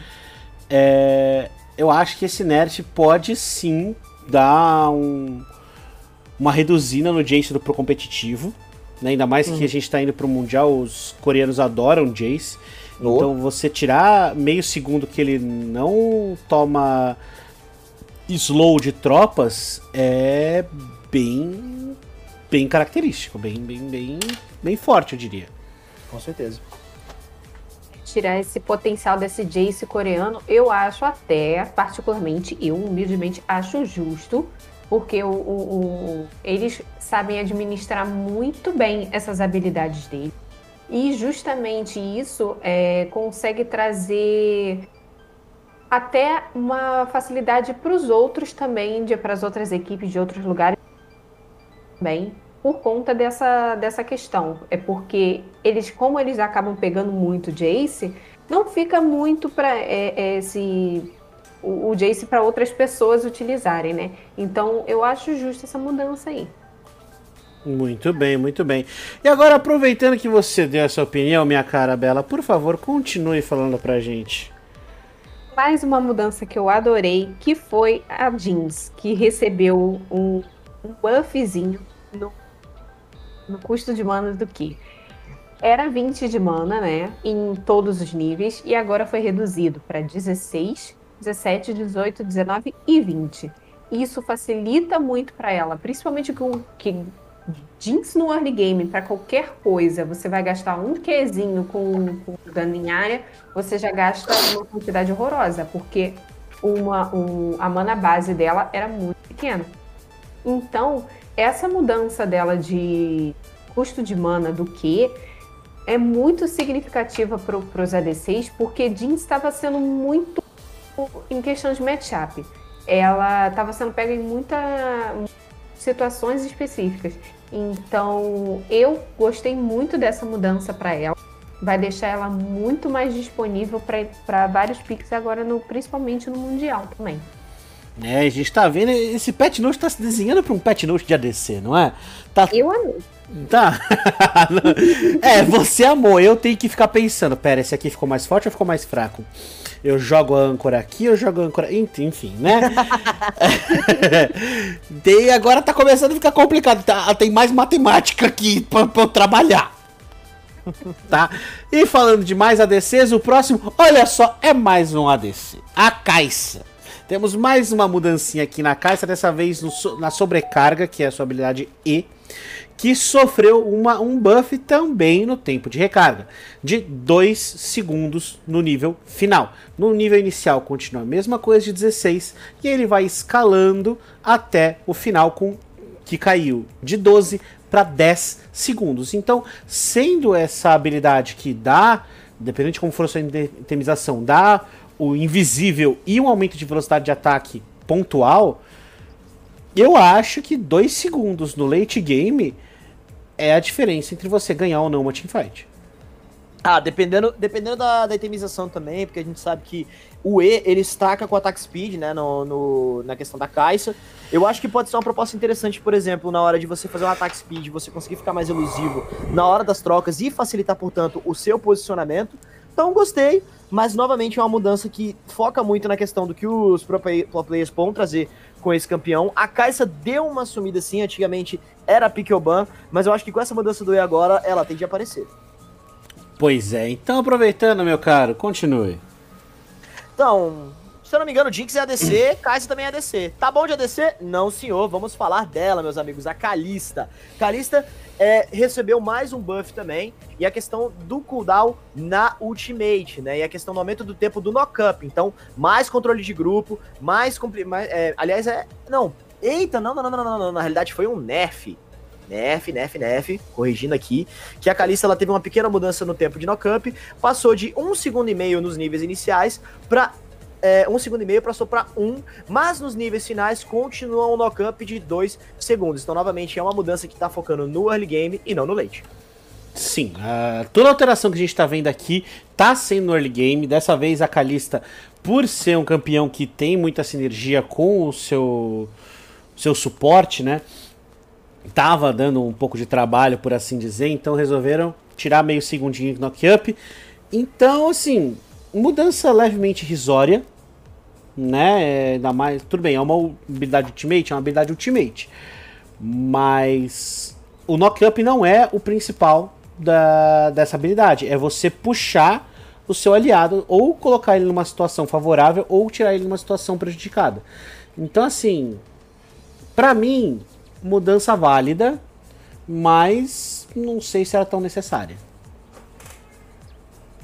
É, eu acho que esse nerf pode sim dar um, uma reduzida no Jace do pro competitivo. Né? Ainda mais uhum. que a gente tá indo pro Mundial, os coreanos adoram Jace. Oh. Então você tirar meio segundo que ele não toma slow de tropas é bem bem característico, bem bem bem bem forte, eu diria. Com certeza. Tirar esse potencial desse Jace coreano, eu acho até, particularmente, eu humildemente acho justo porque o, o, o, eles sabem administrar muito bem essas habilidades dele. E justamente isso é, consegue trazer até uma facilidade para os outros também, para as outras equipes de outros lugares também, por conta dessa, dessa questão. É porque eles, como eles acabam pegando muito Jace, não fica muito para é, é, esse o, o Jace para outras pessoas utilizarem, né? Então eu acho justa essa mudança aí. Muito bem, muito bem. E agora, aproveitando que você deu essa opinião, minha cara Bela, por favor, continue falando pra gente. Mais uma mudança que eu adorei, que foi a Jeans, que recebeu um, um buffzinho no, no custo de mana do que? Era 20 de mana, né? Em todos os níveis, e agora foi reduzido para 16 17, 18, 19 e 20. Isso facilita muito para ela, principalmente com que jeans no early game para qualquer coisa, você vai gastar um Qzinho com, com dano em área, você já gasta uma quantidade horrorosa, porque uma, um, a mana base dela era muito pequena. Então, essa mudança dela de custo de mana do que é muito significativa para os ADCs, porque Jeans estava sendo muito em questão de matchup. Ela estava sendo pega em muitas situações específicas. Então, eu gostei muito dessa mudança para ela. Vai deixar ela muito mais disponível para vários picks agora, no, principalmente no Mundial também. É, a gente tá vendo, esse Pet Note tá se desenhando para um Pet Note de ADC, não é? Tá... Eu amei. Tá. é, você amou, eu tenho que ficar pensando, pera, esse aqui ficou mais forte ou ficou mais fraco? eu jogo a âncora aqui, eu jogo a âncora. Enfim, né? e agora tá começando a ficar complicado. Tá, tem mais matemática aqui pra, pra eu trabalhar. tá? E falando de mais ADCs, o próximo, olha só, é mais um ADC. A Caixa. Temos mais uma mudancinha aqui na Caixa, dessa vez na sobrecarga, que é a sua habilidade E que sofreu uma, um buff também no tempo de recarga, de 2 segundos no nível final. No nível inicial continua a mesma coisa de 16 e ele vai escalando até o final com que caiu de 12 para 10 segundos. Então, sendo essa habilidade que dá, dependendo de como for a sua itemização, dá o invisível e um aumento de velocidade de ataque pontual, eu acho que 2 segundos no late game é a diferença entre você ganhar ou não uma teamfight. Ah, dependendo, dependendo da, da itemização também, porque a gente sabe que o E, ele estaca com attack speed, né, no, no, na questão da caixa. Eu acho que pode ser uma proposta interessante, por exemplo, na hora de você fazer um attack speed, você conseguir ficar mais elusivo na hora das trocas e facilitar, portanto, o seu posicionamento. Então, gostei, mas novamente é uma mudança que foca muito na questão do que os pro players vão trazer com esse campeão. A Caixa deu uma sumida sim, antigamente era Pikioban, mas eu acho que com essa mudança do E agora, ela tende a aparecer. Pois é, então aproveitando, meu caro, continue. Então, se eu não me engano, Jinx é ADC, Kai'Sa também é ADC. Tá bom de ADC? Não, senhor. Vamos falar dela, meus amigos, a Kalista. Kalista é, recebeu mais um buff também, e a questão do cooldown na ultimate, né? E a questão do aumento do tempo do knock-up. Então, mais controle de grupo, mais... mais é, aliás, é... Não. Eita, não, não, não, não, não, não. Na realidade, foi um nerf. Nef, Nef, Nef, corrigindo aqui, que a Kalista ela teve uma pequena mudança no tempo de knock-up, passou de 1 um segundo e meio nos níveis iniciais para é, um segundo e meio passou para um, mas nos níveis finais continua um knock-up de 2 segundos. Então, novamente, é uma mudança que está focando no early game e não no late. Sim, uh, toda alteração que a gente está vendo aqui tá sendo no early game. Dessa vez a Kalista, por ser um campeão que tem muita sinergia com o seu, seu suporte, né? tava dando um pouco de trabalho, por assim dizer, então resolveram tirar meio segundinho de knock-up. Então, assim, mudança levemente risória, né? É, ainda mais, tudo bem, é uma habilidade ultimate, é uma habilidade ultimate, mas o knock-up não é o principal da, dessa habilidade, é você puxar o seu aliado ou colocar ele numa situação favorável ou tirar ele numa situação prejudicada. Então, assim, para mim, mudança válida, mas não sei se era tão necessária.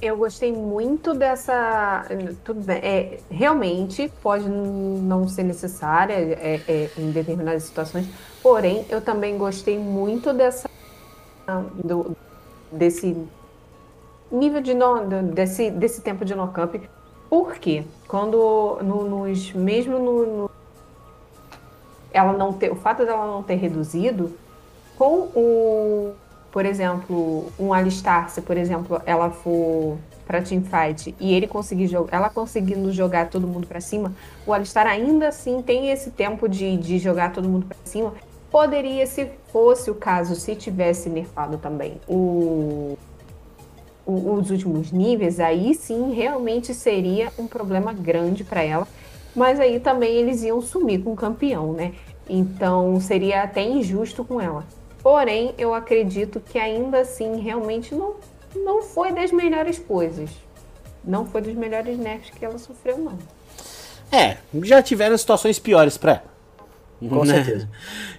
Eu gostei muito dessa. Tudo bem, é, realmente pode não ser necessária é, é, em determinadas situações, porém eu também gostei muito dessa. Do, desse nível de no, desse, desse tempo de no-camp. Por quê? Quando no, nos, mesmo no, no ela não ter, o fato dela não ter reduzido, com o, por exemplo, um alistar, se por exemplo ela for para teamfight e ele conseguir jogar, ela conseguindo jogar todo mundo para cima, o alistar ainda assim tem esse tempo de, de jogar todo mundo para cima. Poderia, se fosse o caso, se tivesse nerfado também o, o, os últimos níveis, aí sim realmente seria um problema grande para ela mas aí também eles iam sumir com o campeão, né? Então seria até injusto com ela. Porém, eu acredito que ainda assim realmente não, não foi das melhores coisas. Não foi dos melhores nerfs que ela sofreu, não. É, já tiveram situações piores pra ela. Com né? certeza.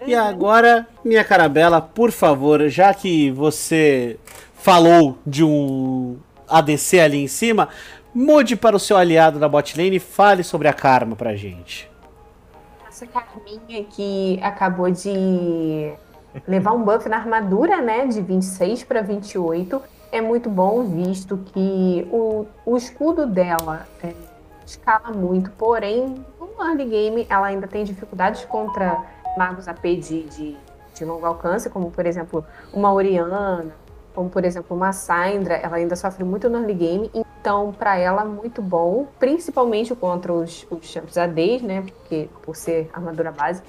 E agora, minha carabela, por favor, já que você falou de um ADC ali em cima, Mude para o seu aliado da botlane e fale sobre a Karma pra gente. Essa Karminha que acabou de levar um buff na armadura, né? De 26 para 28. É muito bom, visto que o, o escudo dela é, escala muito, porém, no early game ela ainda tem dificuldades contra magos AP de, de, de longo alcance, como por exemplo uma Oriana, como por exemplo uma Syndra, ela ainda sofre muito no early game, então para ela muito bom, principalmente contra os, os champs ADs, né, porque por ser armadura base,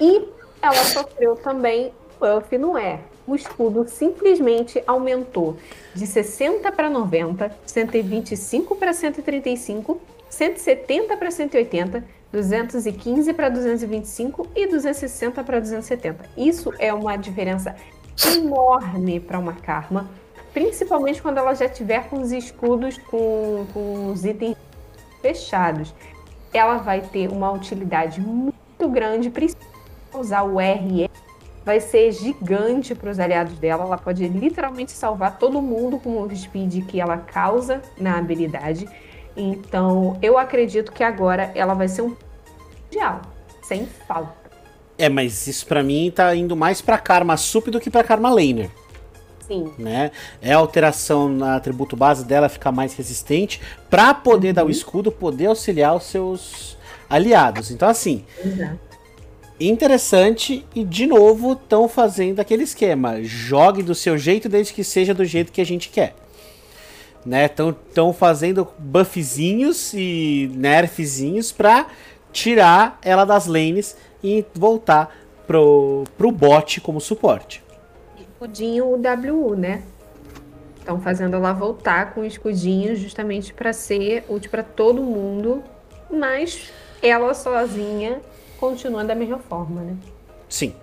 e ela sofreu também buff no E. O escudo simplesmente aumentou de 60 para 90, 125 para 135, 170 para 180, 215 para 225 e 260 para 270. Isso é uma diferença enorme para uma Karma, principalmente quando ela já tiver com os escudos com, com os itens fechados. Ela vai ter uma utilidade muito grande, principalmente usar o RE. Vai ser gigante para os aliados dela. Ela pode literalmente salvar todo mundo com o speed que ela causa na habilidade. Então, eu acredito que agora ela vai ser um mundial, sem falta. É, mas isso para mim tá indo mais pra Karma Sup do que pra Karma Laner. Sim. Né? É a alteração na atributo base dela ficar mais resistente para poder uhum. dar o uhum. escudo, poder auxiliar os seus aliados. Então, assim. Uhum. Interessante e de novo estão fazendo aquele esquema. Jogue do seu jeito desde que seja do jeito que a gente quer. né? Estão fazendo buffzinhos e nerfzinhos pra tirar ela das lanes e voltar pro, pro bot como suporte. Escudinho WU, né? Estão fazendo ela voltar com o escudinho justamente para ser útil para todo mundo, mas ela sozinha continua da mesma forma, né? Sim.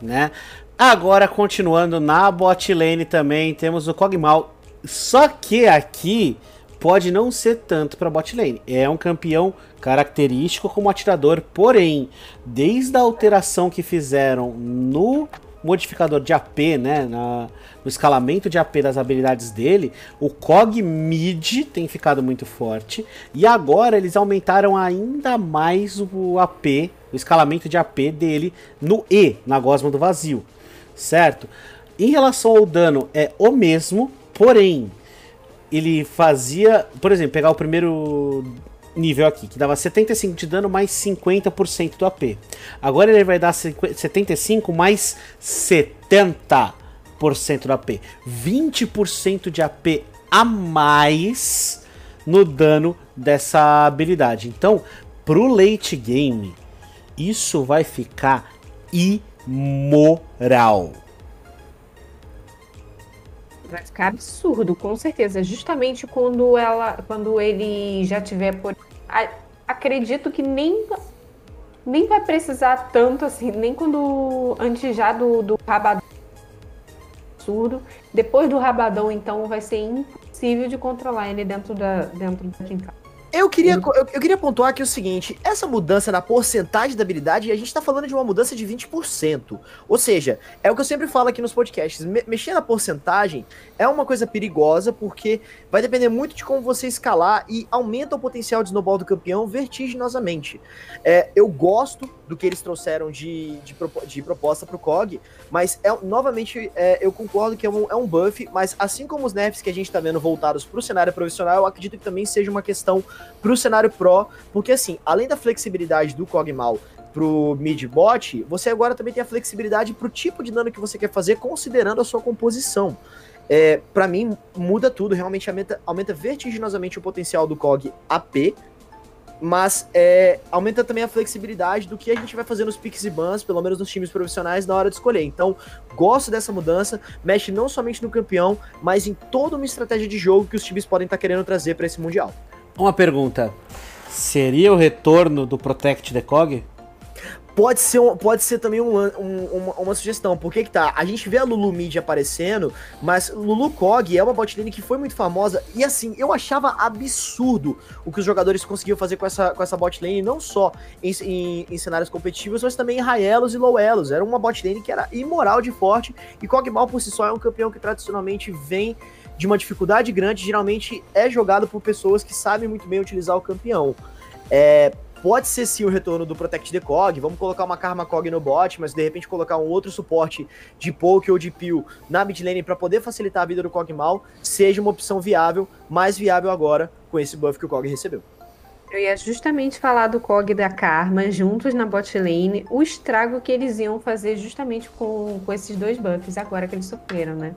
Né? Agora, continuando na bot lane também, temos o Kog'Maw. Só que aqui pode não ser tanto para bot lane. É um campeão característico como atirador, porém, desde a alteração que fizeram no modificador de AP, né, na, no escalamento de AP das habilidades dele, o Cog Mid tem ficado muito forte. E agora eles aumentaram ainda mais o AP, o escalamento de AP dele no E, na Gosma do Vazio, certo? Em relação ao dano, é o mesmo, porém, ele fazia, por exemplo, pegar o primeiro nível aqui, que dava 75 de dano mais 50% do AP. Agora ele vai dar 75 mais 70% do AP. 20% de AP a mais no dano dessa habilidade. Então, pro late game, isso vai ficar imoral. Vai ficar absurdo, com certeza. Justamente quando ela, quando ele já tiver por, acredito que nem nem vai precisar tanto assim, nem quando antes já do, do rabadão absurdo. Depois do rabadão, então, vai ser impossível de controlar ele dentro da dentro da gincana. Eu queria, eu, eu, queria pontuar aqui o seguinte: essa mudança na porcentagem da habilidade, a gente está falando de uma mudança de 20%. Ou seja, é o que eu sempre falo aqui nos podcasts: me, mexer na porcentagem é uma coisa perigosa, porque vai depender muito de como você escalar e aumenta o potencial de snowball do campeão vertiginosamente. É, eu gosto do que eles trouxeram de, de, de proposta pro COG, mas é, novamente é, eu concordo que é um, é um buff, mas assim como os nerfs que a gente tá vendo voltados pro cenário profissional, eu acredito que também seja uma questão pro cenário pro, porque assim, além da flexibilidade do Kog'Maw pro mid bot, você agora também tem a flexibilidade pro tipo de dano que você quer fazer, considerando a sua composição. É, para mim, muda tudo, realmente aumenta, aumenta vertiginosamente o potencial do COG AP, mas é, aumenta também a flexibilidade do que a gente vai fazer nos picks e bans, pelo menos nos times profissionais, na hora de escolher. Então, gosto dessa mudança, mexe não somente no campeão, mas em toda uma estratégia de jogo que os times podem estar tá querendo trazer para esse Mundial. Uma pergunta: seria o retorno do Protect the Cog? Pode ser, pode ser também um, um, uma, uma, sugestão. Por que que tá? A gente vê a Lulu Mid aparecendo, mas Lulu Cog é uma botlane que foi muito famosa. E assim, eu achava absurdo o que os jogadores conseguiam fazer com essa, com essa botlane, não só em, em, em cenários competitivos, mas também em raielos e low-elos. Era uma botlane que era imoral de forte. E Kog'Maw por si só é um campeão que tradicionalmente vem de uma dificuldade grande, geralmente é jogado por pessoas que sabem muito bem utilizar o campeão. É, pode ser sim o retorno do Protect the Cog, vamos colocar uma Karma Cog no bot, mas de repente colocar um outro suporte de poke ou de peel na mid lane para poder facilitar a vida do Kog'Maw, seja uma opção viável, mais viável agora com esse buff que o Cog recebeu. Eu ia justamente falar do Cog e da Karma juntos na bot lane, o estrago que eles iam fazer justamente com, com esses dois buffs agora que eles sofreram, né?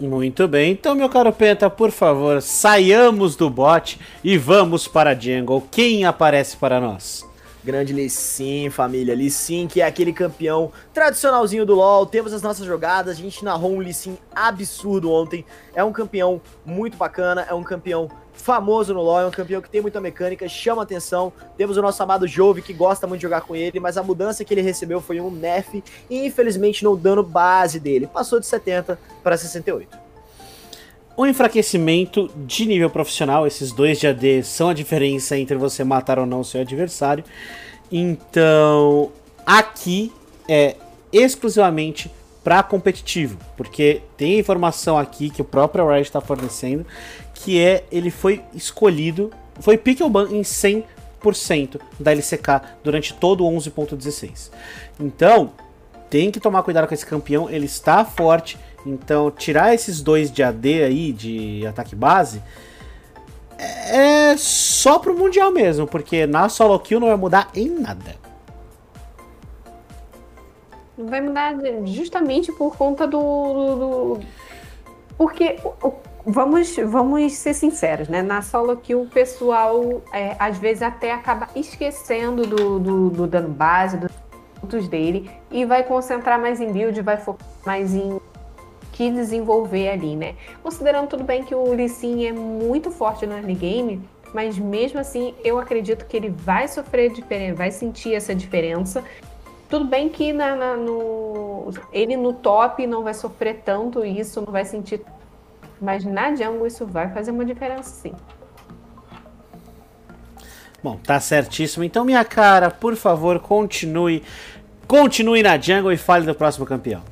Muito bem, então meu caro Penta, por favor, saiamos do bot e vamos para jungle. Quem aparece para nós? Grande Lee Sin, família. Lee Sin, que é aquele campeão tradicionalzinho do LoL. Temos as nossas jogadas. A gente narrou um Lee Sin absurdo ontem. É um campeão muito bacana. É um campeão famoso no LoL, é um campeão que tem muita mecânica, chama atenção. Temos o nosso amado Jove, que gosta muito de jogar com ele, mas a mudança que ele recebeu foi um nerf e infelizmente no dano base dele. Passou de 70 para 68. O enfraquecimento de nível profissional, esses dois de AD são a diferença entre você matar ou não seu adversário. Então, aqui é exclusivamente para competitivo, porque tem informação aqui que o próprio Riot está fornecendo que é ele foi escolhido, foi Pickelban em 100% da LCK durante todo o 11.16. Então, tem que tomar cuidado com esse campeão, ele está forte, então tirar esses dois de AD aí, de ataque base, é só pro Mundial mesmo, porque na solo kill não vai mudar em nada. Vai mudar justamente por conta do. do, do... Porque o, vamos, vamos ser sinceros, né? Na solo que o pessoal é, às vezes até acaba esquecendo do, do, do dano base, dos pontos dele, e vai concentrar mais em build, vai focar mais em que desenvolver ali, né? Considerando tudo bem que o Lee Sin é muito forte no early game, mas mesmo assim eu acredito que ele vai sofrer diferença, vai sentir essa diferença. Tudo bem que na, na, no, ele no top não vai sofrer tanto isso, não vai sentir. Mas na jungle isso vai fazer uma diferença sim. Bom, tá certíssimo. Então, minha cara, por favor, continue. Continue na jungle e fale do próximo campeão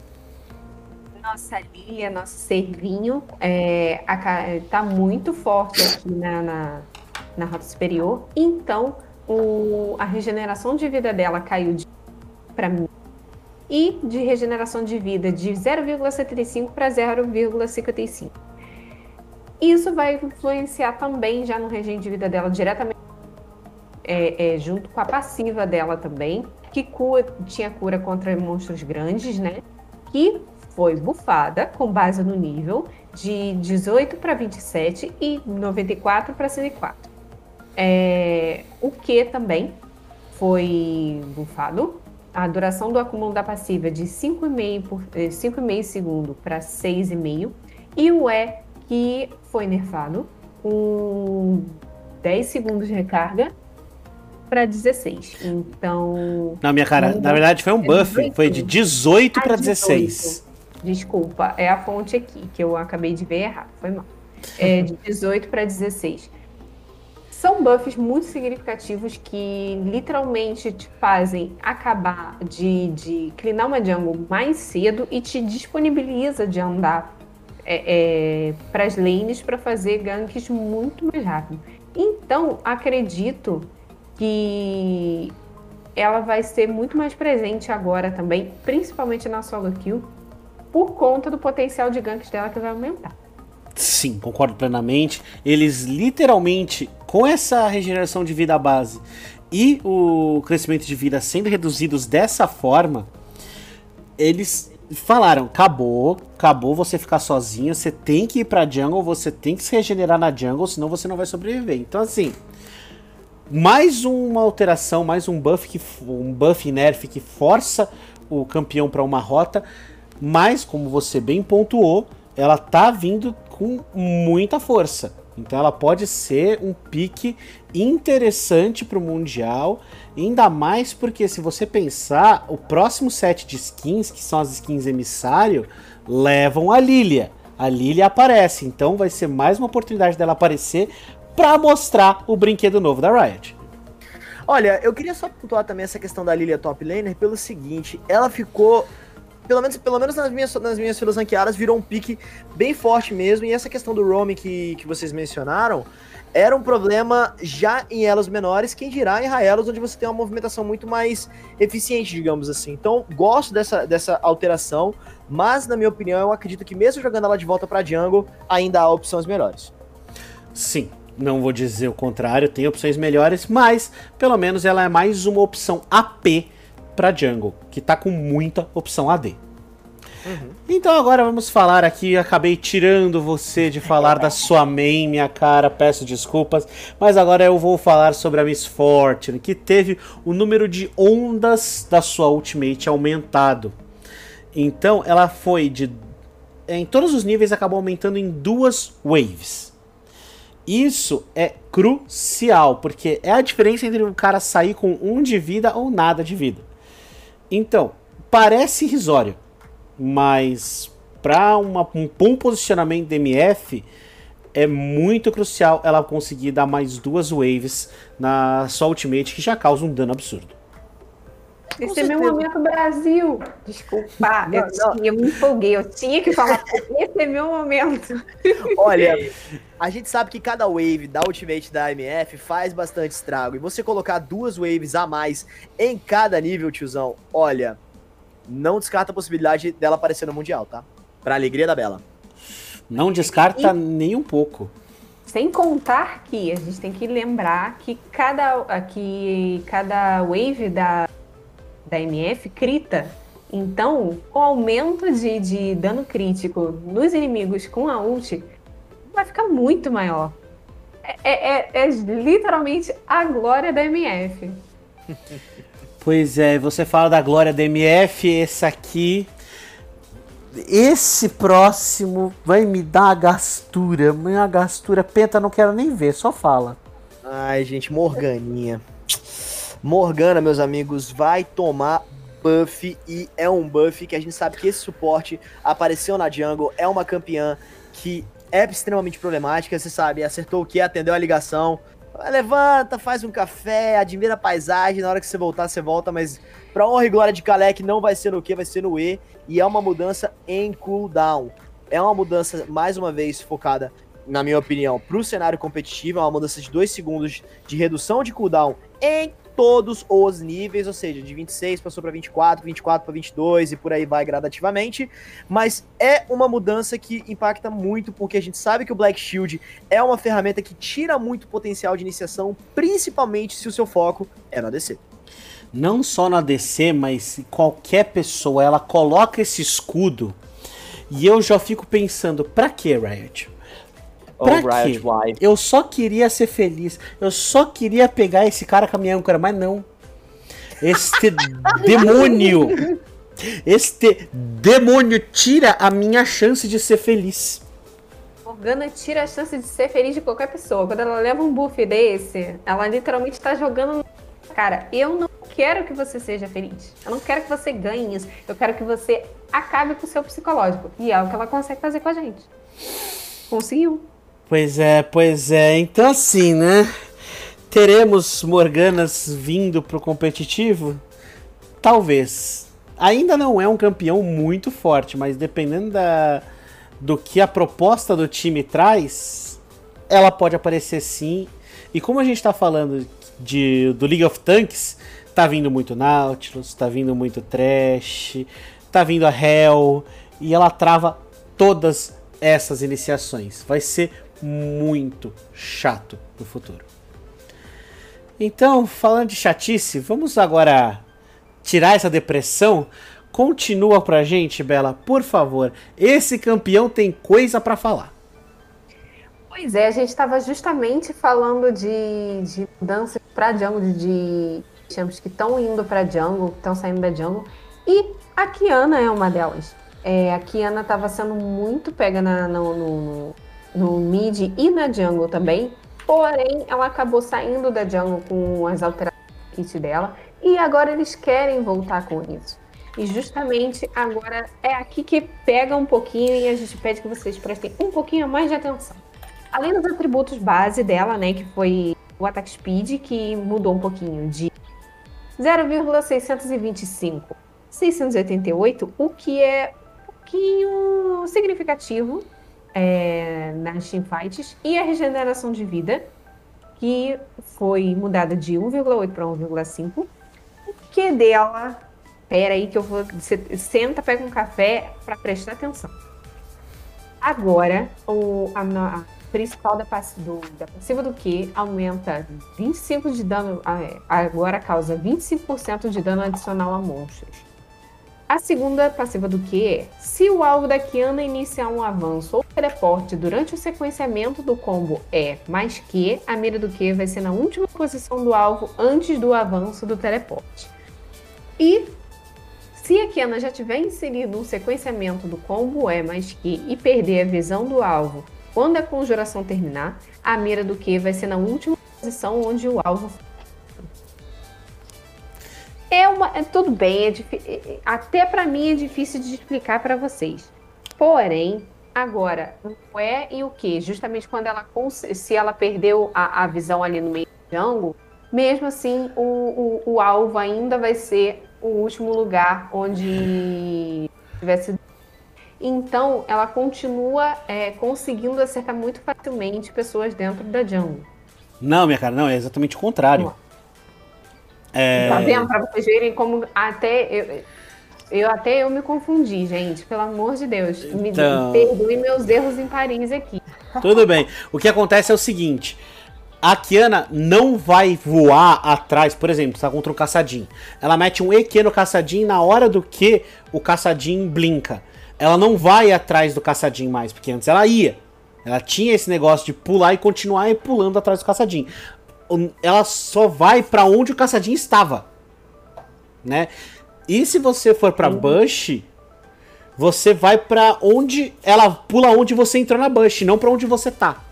nossa linha, nosso servinho, é, tá muito forte aqui na, na, na rota superior. Então, o, a regeneração de vida dela caiu de para mim e de regeneração de vida de 0,75 para 0,55. Isso vai influenciar também já no regime de vida dela diretamente, é, é, junto com a passiva dela também, que cura, tinha cura contra monstros grandes, né? Que foi bufada com base no nível de 18 para 27 e 94 para 104. É, o que também foi bufado. A duração do acúmulo da passiva é de 5,5 por 5,5 segundo para 6,5 e o E que foi nerfado com 10 segundos de recarga para 16. Então. Não, minha cara, na verdade foi um buff, foi de 18 para 16. Desculpa, é a fonte aqui, que eu acabei de ver errado, foi mal. É de 18 para 16. São buffs muito significativos que literalmente te fazem acabar de, de clinar uma jungle mais cedo e te disponibiliza de andar é, é, para as lanes para fazer ganks muito mais rápido. Então, acredito que ela vai ser muito mais presente agora também, principalmente na solo kill, por conta do potencial de ganks dela que vai aumentar. Sim, concordo plenamente. Eles literalmente, com essa regeneração de vida base e o crescimento de vida sendo reduzidos dessa forma, eles falaram: acabou, acabou você ficar sozinho, você tem que ir pra jungle, você tem que se regenerar na jungle, senão você não vai sobreviver. Então, assim, mais uma alteração, mais um buff, que, um buff nerf que força o campeão para uma rota mas, como você bem pontuou, ela tá vindo com muita força. Então ela pode ser um pique interessante para o Mundial, ainda mais porque se você pensar, o próximo set de skins, que são as skins emissário, levam a Lilia. A Lilia aparece, então vai ser mais uma oportunidade dela aparecer para mostrar o brinquedo novo da Riot. Olha, eu queria só pontuar também essa questão da Lilia top laner pelo seguinte, ela ficou pelo menos, pelo menos nas minhas, nas minhas filas ranqueadas, virou um pique bem forte mesmo. E essa questão do roaming que, que vocês mencionaram era um problema já em elos menores, quem dirá em raelos, onde você tem uma movimentação muito mais eficiente, digamos assim. Então, gosto dessa, dessa alteração, mas, na minha opinião, eu acredito que mesmo jogando ela de volta para jungle, ainda há opções melhores. Sim, não vou dizer o contrário, tem opções melhores, mas pelo menos ela é mais uma opção AP para Jungle, que tá com muita opção AD. Uhum. Então agora vamos falar aqui. Acabei tirando você de falar da sua main, minha cara. Peço desculpas, mas agora eu vou falar sobre a Miss Fortune, que teve o número de ondas da sua ultimate aumentado. Então ela foi de. Em todos os níveis acabou aumentando em duas waves. Isso é crucial, porque é a diferença entre um cara sair com um de vida ou nada de vida. Então, parece irrisório, mas para um bom posicionamento de MF é muito crucial ela conseguir dar mais duas waves na sua ultimate que já causa um dano absurdo. Esse é meu momento Brasil. Desculpa, não, eu, não. Tinha, eu me empolguei, eu tinha que falar. Esse é meu momento. Olha, a gente sabe que cada wave da Ultimate da MF faz bastante estrago. E você colocar duas waves a mais em cada nível, tiozão, olha, não descarta a possibilidade dela aparecer no Mundial, tá? Pra alegria da Bela. Não descarta e... nem um pouco. Sem contar que a gente tem que lembrar que cada, que cada wave da da MF crita. Então, o aumento de, de dano crítico nos inimigos com a ult vai ficar muito maior. É, é, é, é literalmente a glória da MF. Pois é, você fala da glória da MF, esse aqui. Esse próximo vai me dar a gastura. Minha gastura penta, não quero nem ver, só fala. Ai, gente, Morganinha. Morgana, meus amigos, vai tomar buff e é um buff que a gente sabe que esse suporte apareceu na jungle, é uma campeã que é extremamente problemática, você sabe, acertou o que, atendeu a ligação, levanta, faz um café, admira a paisagem, na hora que você voltar, você volta, mas pra honra e glória de Kalec não vai ser no Q, vai ser no E, e é uma mudança em cooldown. É uma mudança, mais uma vez, focada, na minha opinião, pro cenário competitivo, é uma mudança de 2 segundos de redução de cooldown em todos os níveis, ou seja, de 26 passou para 24, 24 para 22 e por aí vai gradativamente, mas é uma mudança que impacta muito porque a gente sabe que o Black Shield é uma ferramenta que tira muito potencial de iniciação, principalmente se o seu foco é na DC. Não só na DC, mas qualquer pessoa, ela coloca esse escudo e eu já fico pensando, pra que Riot? Pra Riot, quê? Eu só queria ser feliz. Eu só queria pegar esse cara com a minha âncora, mas não. Este demônio. Este demônio tira a minha chance de ser feliz. Morgana tira a chance de ser feliz de qualquer pessoa. Quando ela leva um buff desse, ela literalmente tá jogando. Cara, eu não quero que você seja feliz. Eu não quero que você ganhe isso. Eu quero que você acabe com o seu psicológico. E é o que ela consegue fazer com a gente. Conseguiu. Pois é, pois é. Então assim, né? Teremos Morganas vindo pro competitivo? Talvez. Ainda não é um campeão muito forte, mas dependendo da, do que a proposta do time traz, ela pode aparecer sim. E como a gente tá falando de, do League of Tanks, tá vindo muito Nautilus, tá vindo muito Trash, tá vindo a Hell, e ela trava todas essas iniciações. Vai ser muito chato no futuro. Então, falando de chatice, vamos agora tirar essa depressão. Continua pra gente, Bela, por favor. Esse campeão tem coisa para falar. Pois é, a gente estava justamente falando de, de mudanças para jungle, de, champs que estão indo para jungle, que estão saindo da jungle, e a Kiana é uma delas. É, a Kiana estava sendo muito pega na, no, no, no mid e na jungle também, porém ela acabou saindo da jungle com as alterações do kit dela, e agora eles querem voltar com isso. E justamente agora é aqui que pega um pouquinho e a gente pede que vocês prestem um pouquinho mais de atenção. Além dos atributos base dela, né, que foi o attack speed, que mudou um pouquinho de 0,625 688, o que é um pouquinho significativo é, nas teamfights, e a regeneração de vida, que foi mudada de 1,8 para 1,5. O que dela? Pera aí que eu vou. Senta, pega um café para prestar atenção. Agora, o, a, a principal da, do, da passiva do Q aumenta 25 de dano. Agora causa 25% de dano adicional a monstros. A segunda passiva do Q é: se o alvo da Kiana iniciar um avanço ou teleporte durante o sequenciamento do combo E mais Q, a mira do Q vai ser na última posição do alvo antes do avanço do teleporte. E se a Kiana já tiver inserido um sequenciamento do combo E mais Q e perder a visão do alvo quando a conjuração terminar, a mira do Q vai ser na última posição onde o alvo é uma, é, tudo bem, é até para mim é difícil de explicar para vocês. Porém, agora, o é e o que? Justamente quando ela se ela perdeu a, a visão ali no meio do jungle, mesmo assim o, o, o, alvo ainda vai ser o último lugar onde tivesse. Então, ela continua é, conseguindo acertar muito facilmente pessoas dentro da jungle. Não, minha cara, não, é exatamente o contrário. Não. É... Tá vendo? Pra vocês verem como até eu, eu até eu me confundi, gente. Pelo amor de Deus. Me então... perdoe meus erros em Paris aqui. Tudo bem. O que acontece é o seguinte. A Kiana não vai voar atrás, por exemplo, está contra um caçadinho. Ela mete um EQ no caçadinho na hora do que o caçadinho blinca. Ela não vai atrás do caçadinho mais, porque antes ela ia. Ela tinha esse negócio de pular e continuar pulando atrás do caçadinho. Ela só vai para onde o caçadinho estava, né? E se você for para Bush, você vai para onde ela pula onde você entrou na Bush, não para onde você tá.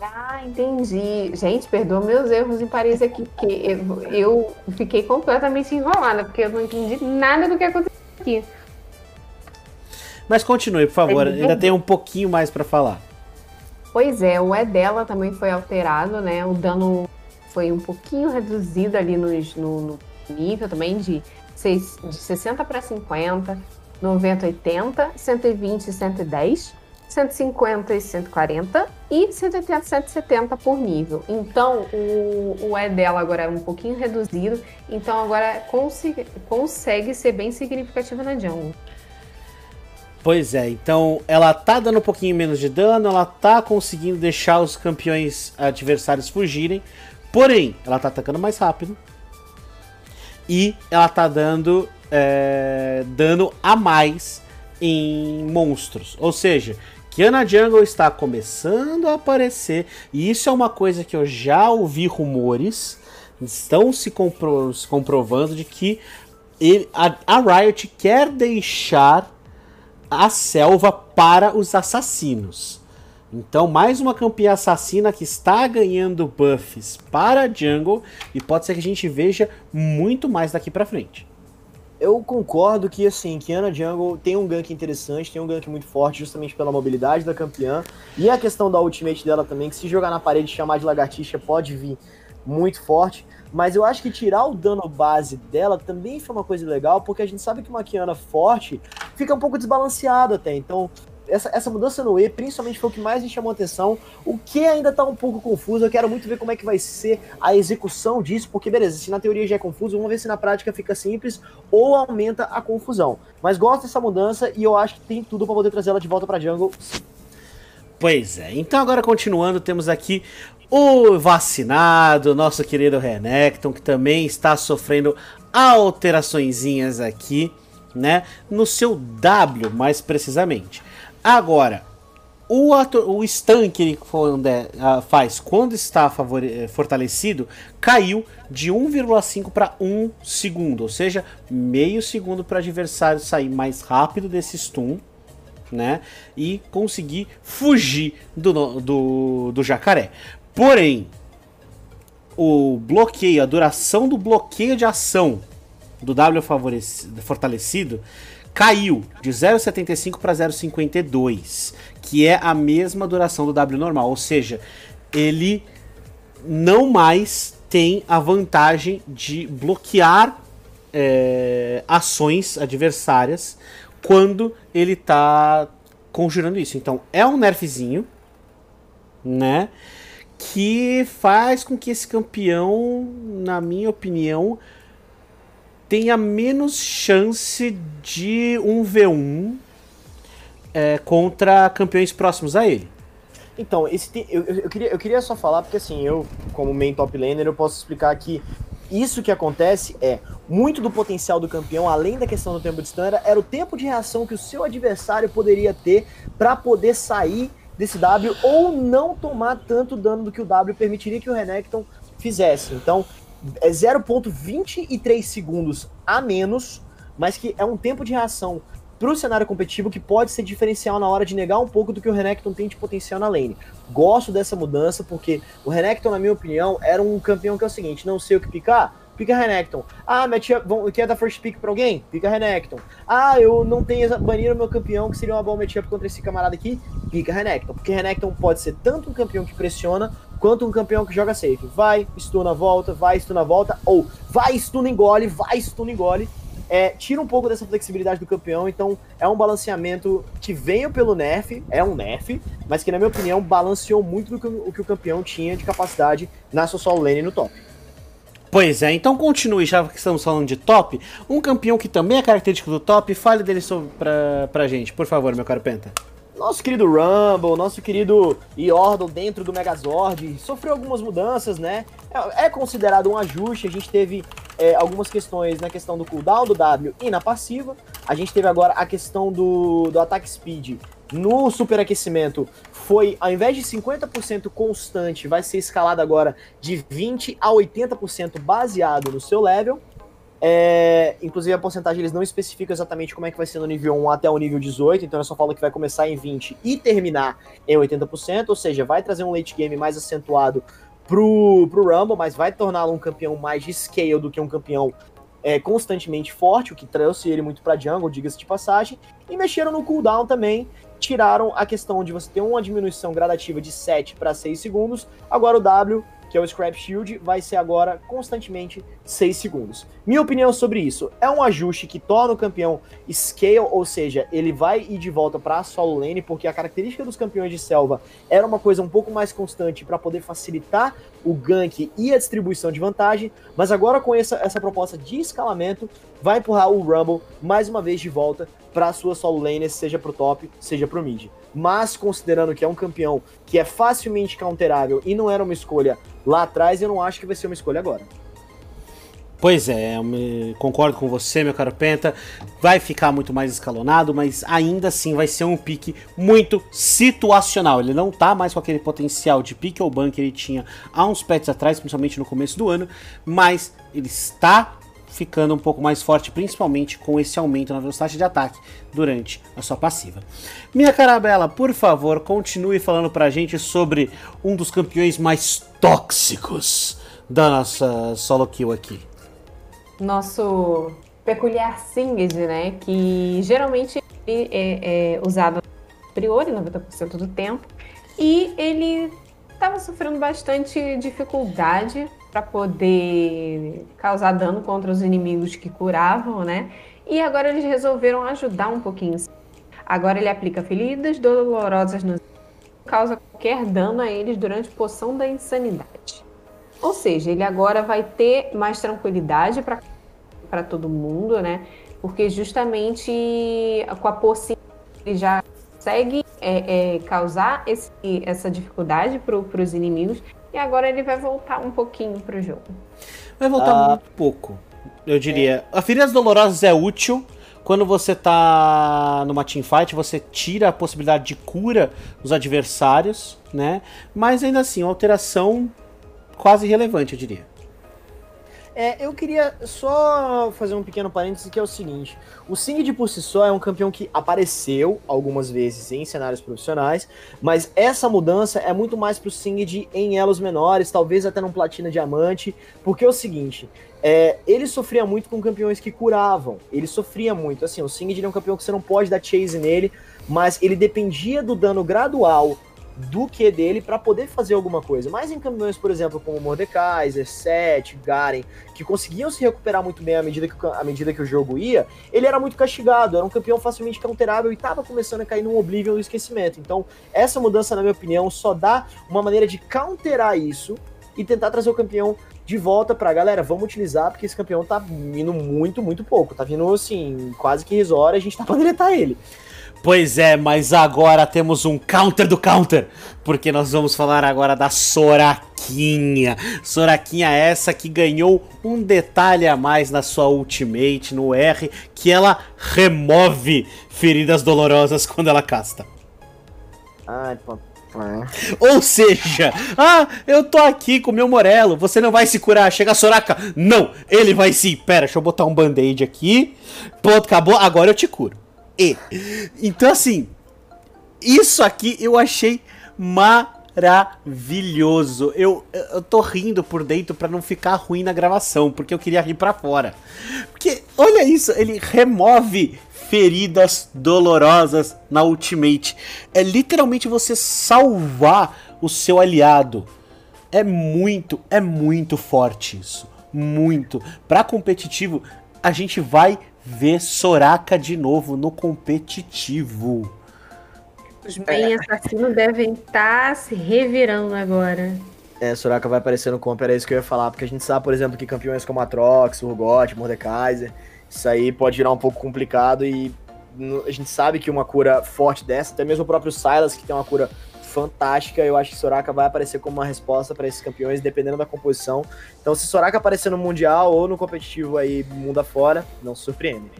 Ah, entendi. Gente, perdoa meus erros em Paris aqui, porque eu, eu fiquei completamente enrolada, porque eu não entendi nada do que aconteceu aqui. Mas continue, por favor. Ainda tem um pouquinho mais para falar. Pois é, o E dela também foi alterado, né? O dano foi um pouquinho reduzido ali no, no nível também de, 6, de 60 para 50, 90, 80, 120 e 110, 150 e 140 e 180 e 170 por nível. Então o, o E dela agora é um pouquinho reduzido, então agora consegue, consegue ser bem significativa na jungle. Pois é, então ela tá dando um pouquinho menos de dano, ela tá conseguindo deixar os campeões adversários fugirem, porém, ela tá atacando mais rápido e ela tá dando é, dano a mais em monstros. Ou seja, Kiana Jungle está começando a aparecer, e isso é uma coisa que eu já ouvi rumores, estão se, compro se comprovando de que ele, a, a Riot quer deixar a selva para os assassinos. Então, mais uma campeã assassina que está ganhando buffs para a jungle e pode ser que a gente veja muito mais daqui para frente. Eu concordo que, assim, que Ana Jungle tem um gank interessante, tem um gank muito forte, justamente pela mobilidade da campeã. E a questão da ultimate dela também, que se jogar na parede e chamar de lagartixa pode vir muito forte. Mas eu acho que tirar o dano base dela também foi uma coisa legal, porque a gente sabe que uma Kiana forte fica um pouco desbalanceado até. Então, essa, essa mudança no E, principalmente, foi o que mais me chamou atenção. O que ainda tá um pouco confuso. Eu quero muito ver como é que vai ser a execução disso, porque, beleza, se na teoria já é confuso, vamos ver se na prática fica simples ou aumenta a confusão. Mas gosto dessa mudança e eu acho que tem tudo para poder trazer ela de volta pra jungle. Pois é, então agora continuando, temos aqui o vacinado, nosso querido Renekton, que também está sofrendo alteraçõezinhas aqui, né? No seu W, mais precisamente. Agora, o, ator, o stun que ele uh, faz quando está favore, fortalecido caiu de 1,5 para 1 segundo, ou seja, meio segundo para o adversário sair mais rápido desse stun, né? E conseguir fugir do, do, do jacaré. Porém, o bloqueio, a duração do bloqueio de ação do W fortalecido caiu de 0,75 para 0,52, que é a mesma duração do W normal, ou seja, ele não mais tem a vantagem de bloquear é, ações adversárias quando ele está conjurando isso. Então é um nerfzinho, né? Que faz com que esse campeão, na minha opinião, tenha menos chance de um V1 é, contra campeões próximos a ele. Então, esse eu, eu, queria, eu queria só falar, porque assim, eu, como main top laner, eu posso explicar que isso que acontece é muito do potencial do campeão, além da questão do tempo de stun, era, era o tempo de reação que o seu adversário poderia ter para poder sair desse W ou não tomar tanto dano do que o W permitiria que o Renekton fizesse. Então, é 0.23 segundos a menos, mas que é um tempo de reação para o cenário competitivo que pode ser diferencial na hora de negar um pouco do que o Renekton tem de potencial na lane. Gosto dessa mudança porque o Renekton, na minha opinião, era um campeão que é o seguinte, não sei o que picar, pica Renekton. Ah, matchup, quer dar first pick pra alguém? Pica Renekton. Ah, eu não tenho banir o meu campeão, que seria uma boa matchup contra esse camarada aqui? Pica Renekton. Porque Renekton pode ser tanto um campeão que pressiona, quanto um campeão que joga safe. Vai, stuna, volta, vai, stuna, volta, ou vai, stuna, engole, vai, stuna, engole. É, tira um pouco dessa flexibilidade do campeão, então é um balanceamento que veio pelo nerf, é um nerf, mas que na minha opinião balanceou muito do que o, que o campeão tinha de capacidade na sua solo lane no top. Pois é, então continue, já que estamos falando de top, um campeão que também é característico do top, fale dele sobre, pra, pra gente, por favor, meu caro Penta. Nosso querido Rumble, nosso querido Yordle dentro do Megazord, sofreu algumas mudanças, né? É, é considerado um ajuste, a gente teve é, algumas questões na questão do cooldown do W e na passiva. A gente teve agora a questão do, do ataque speed no superaquecimento foi, ao invés de 50% constante, vai ser escalado agora de 20% a 80% baseado no seu level. É, inclusive a porcentagem eles não especificam exatamente como é que vai ser no nível 1 até o nível 18, então eu só falo que vai começar em 20 e terminar em 80%, ou seja, vai trazer um late game mais acentuado pro, pro Rumble, mas vai torná-lo um campeão mais de scale do que um campeão é, constantemente forte, o que trouxe ele muito pra jungle, diga-se de passagem, e mexeram no cooldown também, tiraram a questão de você ter uma diminuição gradativa de 7 para 6 segundos, agora o W que é o Scrap Shield, vai ser agora constantemente 6 segundos. Minha opinião sobre isso é um ajuste que torna o campeão scale, ou seja, ele vai ir de volta para solo lane, porque a característica dos campeões de selva era uma coisa um pouco mais constante para poder facilitar o gank e a distribuição de vantagem, mas agora com essa, essa proposta de escalamento, vai empurrar o Rumble mais uma vez de volta para sua solo lane, seja pro top, seja pro mid. Mas considerando que é um campeão que é facilmente counterável e não era uma escolha lá atrás, eu não acho que vai ser uma escolha agora. Pois é, concordo com você, meu caro Penta. Vai ficar muito mais escalonado, mas ainda assim vai ser um pique muito situacional. Ele não tá mais com aquele potencial de pique ou ban que ele tinha há uns pets atrás, principalmente no começo do ano, mas ele está ficando um pouco mais forte, principalmente com esse aumento na velocidade de ataque durante a sua passiva. Minha carabela, por favor, continue falando pra gente sobre um dos campeões mais tóxicos da nossa solo kill aqui. Nosso peculiar Singed, né? Que geralmente é, é usado priori 90% do tempo. E ele estava sofrendo bastante dificuldade para poder causar dano contra os inimigos que curavam, né? E agora eles resolveram ajudar um pouquinho. Agora ele aplica feridas dolorosas nos causa qualquer dano a eles durante poção da insanidade. Ou seja, ele agora vai ter mais tranquilidade para todo mundo, né? Porque justamente com a poção ele já consegue é, é, causar esse, essa dificuldade para os inimigos e agora ele vai voltar um pouquinho pro jogo. Vai voltar ah, muito pouco, eu diria. É. A Feridas Dolorosas é útil. Quando você tá numa teamfight, você tira a possibilidade de cura dos adversários, né? Mas ainda assim, uma alteração quase relevante, eu diria. É, eu queria só fazer um pequeno parênteses que é o seguinte: o Singed por si só é um campeão que apareceu algumas vezes em cenários profissionais, mas essa mudança é muito mais pro Singed em elos menores, talvez até num Platina Diamante, porque é o seguinte: é, ele sofria muito com campeões que curavam, ele sofria muito. Assim, o Singed é um campeão que você não pode dar chase nele, mas ele dependia do dano gradual do que dele para poder fazer alguma coisa. Mas em campeões, por exemplo, como Mordekaiser, Seth, Garen, que conseguiam se recuperar muito bem à medida, que, à medida que o jogo ia, ele era muito castigado, era um campeão facilmente counterável e estava começando a cair num Oblivion do esquecimento. Então, essa mudança, na minha opinião, só dá uma maneira de counterar isso e tentar trazer o campeão de volta pra galera, vamos utilizar, porque esse campeão tá vindo muito, muito pouco. Tá vindo, assim, quase que risório, a gente tá pra deletar ele. Pois é, mas agora temos um counter do counter, porque nós vamos falar agora da Soraquinha. Soraquinha essa que ganhou um detalhe a mais na sua ultimate, no R, que ela remove feridas dolorosas quando ela casta. Ai, papai. Ou seja, ah, eu tô aqui com o meu Morelo, você não vai se curar, chega a Soraka. Não, ele vai sim. Pera, deixa eu botar um band-aid aqui. Pronto, acabou, agora eu te curo. E. Então, assim, isso aqui eu achei maravilhoso. Eu, eu tô rindo por dentro para não ficar ruim na gravação, porque eu queria rir para fora. Porque, olha isso, ele remove feridas dolorosas na Ultimate. É literalmente você salvar o seu aliado. É muito, é muito forte isso. Muito. Para competitivo, a gente vai ver Soraka de novo no competitivo. Os bem assassinos devem estar tá se revirando agora. É, Soraka vai aparecer no comp, era isso que eu ia falar, porque a gente sabe, por exemplo, que campeões como Atrox, Urgot, Mordekaiser, isso aí pode virar um pouco complicado e a gente sabe que uma cura forte dessa, até mesmo o próprio Silas, que tem uma cura fantástica. Eu acho que Soraka vai aparecer como uma resposta para esses campeões, dependendo da composição. Então, se Soraka aparecer no Mundial ou no competitivo aí, mundo afora, não se surpreende.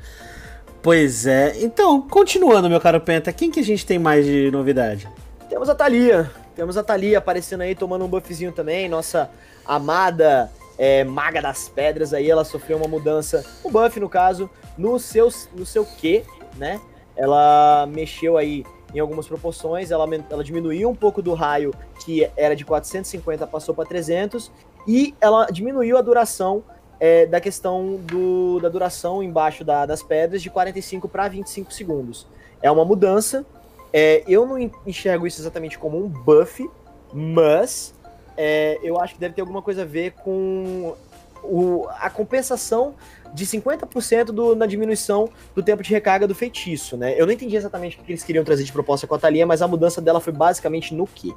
Pois é. Então, continuando, meu caro Penta, quem que a gente tem mais de novidade? Temos a Thalia. Temos a Thalia aparecendo aí, tomando um buffzinho também. Nossa amada é, Maga das Pedras aí, ela sofreu uma mudança, um buff no caso, no seu, no seu Q, né? Ela mexeu aí em algumas proporções, ela, ela diminuiu um pouco do raio que era de 450, passou para 300, e ela diminuiu a duração é, da questão do, da duração embaixo da, das pedras de 45 para 25 segundos. É uma mudança, é, eu não enxergo isso exatamente como um buff, mas é, eu acho que deve ter alguma coisa a ver com o, a compensação de 50% do, na diminuição do tempo de recarga do feitiço, né? Eu não entendi exatamente o que eles queriam trazer de proposta com a Thalia, mas a mudança dela foi basicamente no que?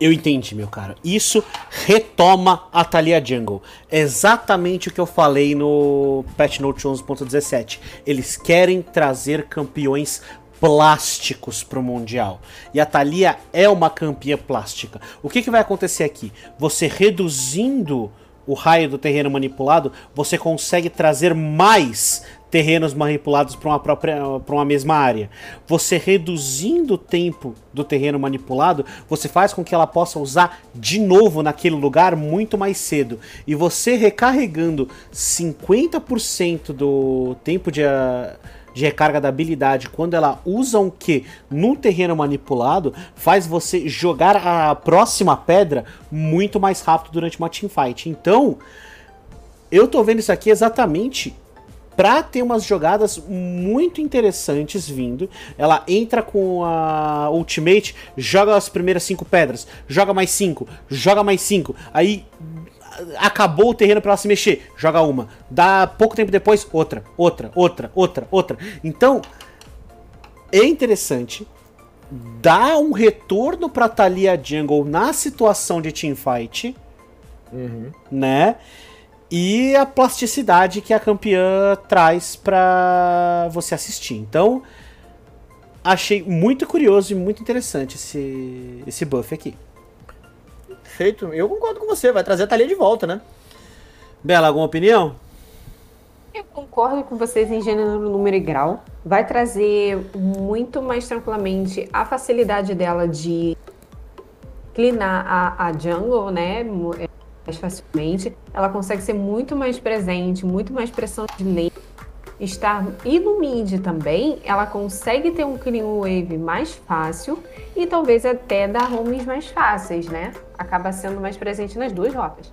Eu entendi, meu cara. Isso retoma a Thalia Jungle. exatamente o que eu falei no Patch Note 11.17. Eles querem trazer campeões plásticos pro Mundial. E a Thalia é uma campeã plástica. O que, que vai acontecer aqui? Você reduzindo o raio do terreno manipulado, você consegue trazer mais terrenos manipulados para uma própria para uma mesma área. Você reduzindo o tempo do terreno manipulado, você faz com que ela possa usar de novo naquele lugar muito mais cedo. E você recarregando 50% do tempo de uh, de recarga da habilidade, quando ela usa um Q no terreno manipulado, faz você jogar a próxima pedra muito mais rápido durante uma teamfight. Então, eu tô vendo isso aqui exatamente pra ter umas jogadas muito interessantes vindo. Ela entra com a Ultimate, joga as primeiras cinco pedras, joga mais cinco, joga mais cinco, aí acabou o terreno para ela se mexer, joga uma. Dá pouco tempo depois, outra, outra, outra, outra, outra. Então, é interessante. Dá um retorno pra Thalia Jungle na situação de teamfight. Uhum. Né? E a plasticidade que a campeã traz pra você assistir. Então, achei muito curioso e muito interessante esse, esse buff aqui perfeito. Eu concordo com você, vai trazer a Thalia de volta, né? Bela, alguma opinião? Eu concordo com vocês em gênero, número e grau. Vai trazer muito mais tranquilamente a facilidade dela de clinar a, a jungle, né? Mais facilmente. Ela consegue ser muito mais presente, muito mais pressão de lane estar e no mid também, ela consegue ter um clean wave mais fácil e talvez até dar homes mais fáceis, né? Acaba sendo mais presente nas duas rotas.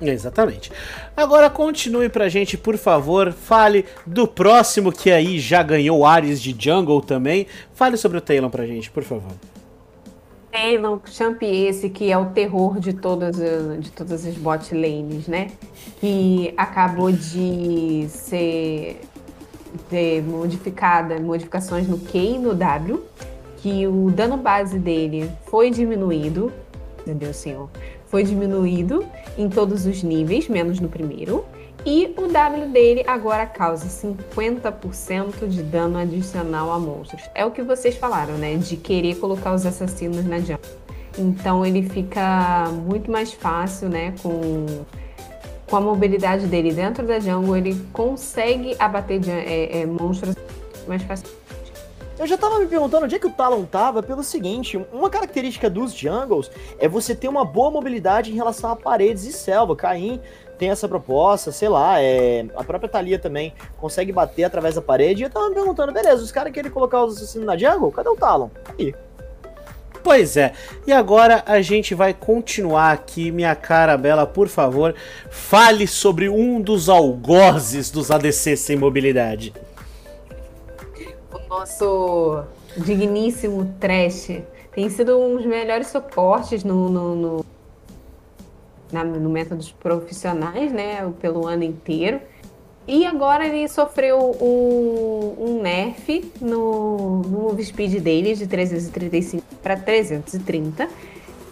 Exatamente. Agora continue pra gente, por favor. Fale do próximo que aí já ganhou Ares de Jungle também. Fale sobre o Talon pra gente, por favor. Talon, champ esse que é o terror de todas, de todas as bot lanes, né? Que acabou de ser ter modificada, modificações no Q e no W, que o dano base dele foi diminuído, entendeu, senhor? Foi diminuído em todos os níveis, menos no primeiro. E o W dele agora causa 50% de dano adicional a monstros. É o que vocês falaram, né? De querer colocar os assassinos na jungle. Então ele fica muito mais fácil, né? Com com a mobilidade dele dentro da jungle, ele consegue abater é, é, monstros mais facilmente. Eu já tava me perguntando onde é que o Talon tava pelo seguinte, uma característica dos jungles é você ter uma boa mobilidade em relação a paredes e selva. Caim tem essa proposta, sei lá, é, a própria Thalia também consegue bater através da parede. E eu tava me perguntando, beleza, os caras querem colocar os assassinos na jungle? Cadê o Talon? Aí. Pois é, e agora a gente vai continuar aqui, minha cara bela, por favor, fale sobre um dos algozes dos ADC sem mobilidade. O nosso digníssimo Trash tem sido um dos melhores suportes no, no, no, na, no métodos profissionais, né, pelo ano inteiro. E agora ele sofreu um, um nerf no, no move speed dele de 335 para 330.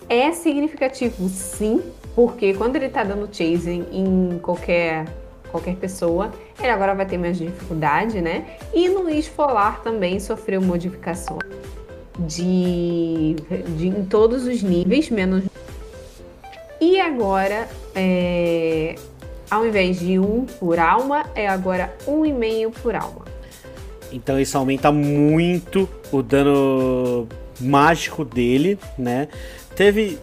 É significativo sim, porque quando ele tá dando chasing em qualquer, qualquer pessoa, ele agora vai ter mais dificuldade, né? E no esfolar também sofreu modificações de, de em todos os níveis, menos. E agora é, ao invés de um por alma, é agora um e meio por alma. Então isso aumenta muito o dano mágico dele, né? Teve.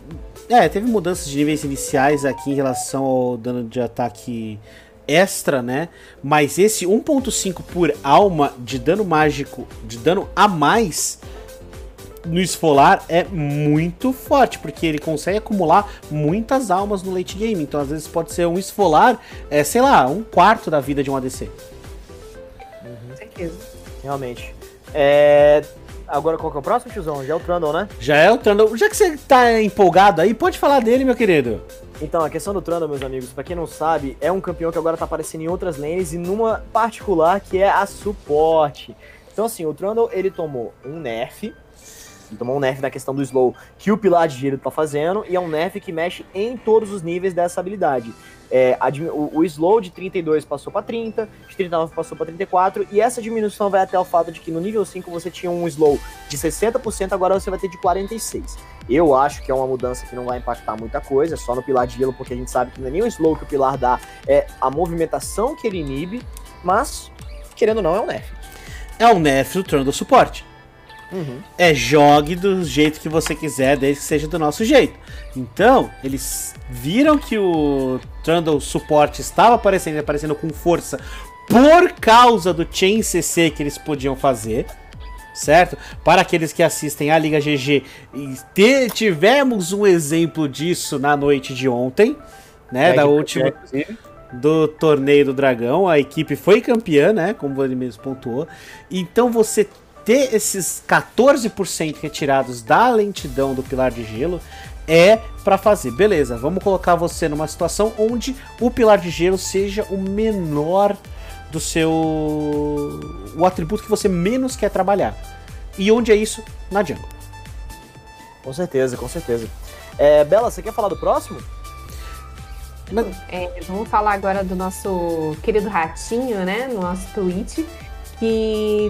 É, teve mudanças de níveis iniciais aqui em relação ao dano de ataque extra, né? Mas esse 1.5 por alma de dano mágico, de dano a mais no esfolar é muito forte, porque ele consegue acumular muitas almas no late game. Então, às vezes, pode ser um esfolar, é, sei lá, um quarto da vida de um ADC. Uhum. Certeza. Realmente. É... Agora qual que é o próximo, tiozão? Já é o Trundle, né? Já é o Trundle. Já que você tá empolgado aí, pode falar dele, meu querido. Então, a questão do Trundle, meus amigos, para quem não sabe, é um campeão que agora tá aparecendo em outras lanes e numa particular que é a suporte. Então, assim, o Trundle, ele tomou um nerf, ele tomou um nerf na questão do slow que o Pilar de Gelo tá fazendo, e é um nerf que mexe em todos os níveis dessa habilidade. É, o, o, slow de 32 passou para 30, de 39 passou para 34, e essa diminuição vai até o fato de que no nível 5 você tinha um slow de 60%, agora você vai ter de 46%. Eu acho que é uma mudança que não vai impactar muita coisa, é só no pilar de gelo, porque a gente sabe que não é nem o slow que o pilar dá, é a movimentação que ele inibe, mas, querendo ou não, é um nerf. É um nerf do trono do suporte. Uhum. É jogue do jeito que você quiser, desde que seja do nosso jeito. Então, eles viram que o Trundle suporte estava aparecendo, aparecendo com força por causa do Chain CC que eles podiam fazer. Certo? Para aqueles que assistem a Liga GG, tivemos um exemplo disso na noite de ontem, né? É da última. do torneio do Dragão. A equipe foi campeã, né? Como ele mesmo pontuou. Então você ter esses 14% retirados da lentidão do pilar de gelo é para fazer. Beleza, vamos colocar você numa situação onde o pilar de gelo seja o menor do seu. o atributo que você menos quer trabalhar. E onde é isso? Na jungle. Com certeza, com certeza. É, Bela, você quer falar do próximo? É, vamos falar agora do nosso querido ratinho, né? No nosso tweet, que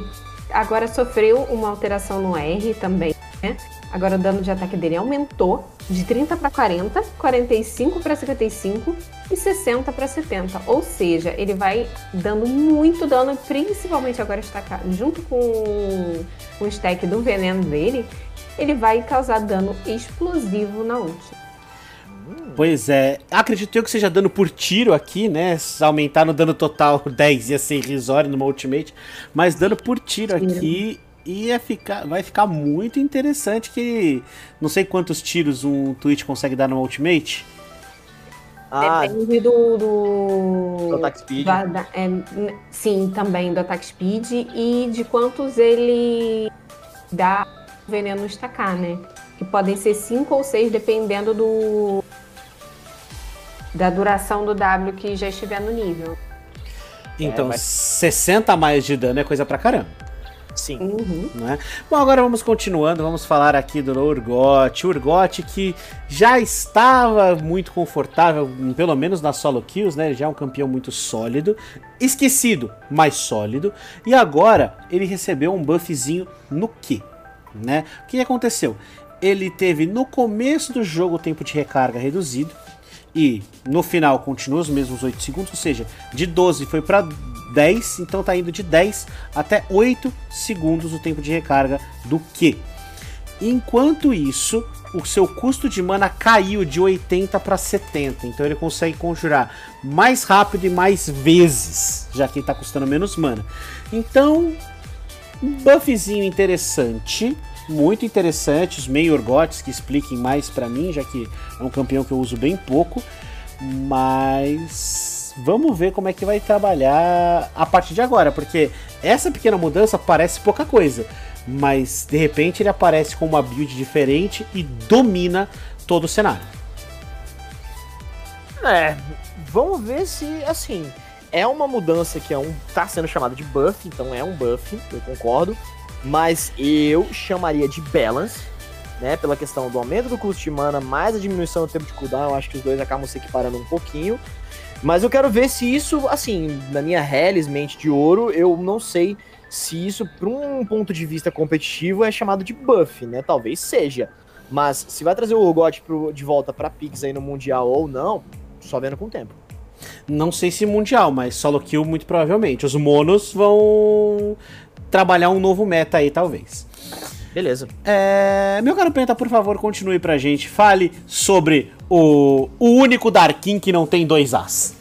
agora sofreu uma alteração no R também, né? Agora o dano de ataque dele aumentou de 30 para 40, 45 para 55 e 60 para 70. Ou seja, ele vai dando muito dano, principalmente agora estacar, junto com, com o stack do veneno dele, ele vai causar dano explosivo na ult. Pois é, acredito eu que seja dano por tiro aqui, né? Se aumentar no dano total 10 ia ser irrisório numa ultimate, mas dano por tiro aqui ia ficar, vai ficar muito interessante que não sei quantos tiros um Twitch consegue dar numa ultimate. Ah, Depende do, do, do attack speed. Da, da, é, sim, também do attack speed e de quantos ele dá veneno estacar, né? Que podem ser 5 ou 6, dependendo do da duração do W que já estiver no nível. Então, é, mas... 60 a mais de dano é coisa pra caramba. Sim. Uhum. Né? Bom, agora vamos continuando, vamos falar aqui do Urgot. Urgot que já estava muito confortável, pelo menos nas solo kills, né? Já é um campeão muito sólido. Esquecido, mas sólido. E agora ele recebeu um buffzinho no que? Né? O que aconteceu? Ele teve no começo do jogo o tempo de recarga reduzido e no final continua os mesmos 8 segundos, ou seja, de 12 foi para 10, então tá indo de 10 até 8 segundos o tempo de recarga do Q. Enquanto isso, o seu custo de mana caiu de 80 para 70, então ele consegue conjurar mais rápido e mais vezes, já que está custando menos mana. Então, um buffzinho interessante muito interessante, os meio orgotes que expliquem mais para mim, já que é um campeão que eu uso bem pouco, mas vamos ver como é que vai trabalhar a partir de agora, porque essa pequena mudança parece pouca coisa, mas de repente ele aparece com uma build diferente e domina todo o cenário. É, vamos ver se assim é uma mudança que é um tá sendo chamada de buff, então é um buff, eu concordo mas eu chamaria de balance, né? Pela questão do aumento do custo de mana, mais a diminuição do tempo de cooldown, eu acho que os dois acabam se equiparando um pouquinho. Mas eu quero ver se isso, assim, na minha Hellis mente de ouro, eu não sei se isso, para um ponto de vista competitivo, é chamado de buff, né? Talvez seja. Mas se vai trazer o Urgot de volta para Pix aí no Mundial ou não, só vendo com o tempo. Não sei se Mundial, mas solo kill muito provavelmente. Os monos vão trabalhar um novo meta aí, talvez. Beleza. É, meu caro Penta, por favor, continue pra gente. Fale sobre o, o único Darkin que não tem dois As.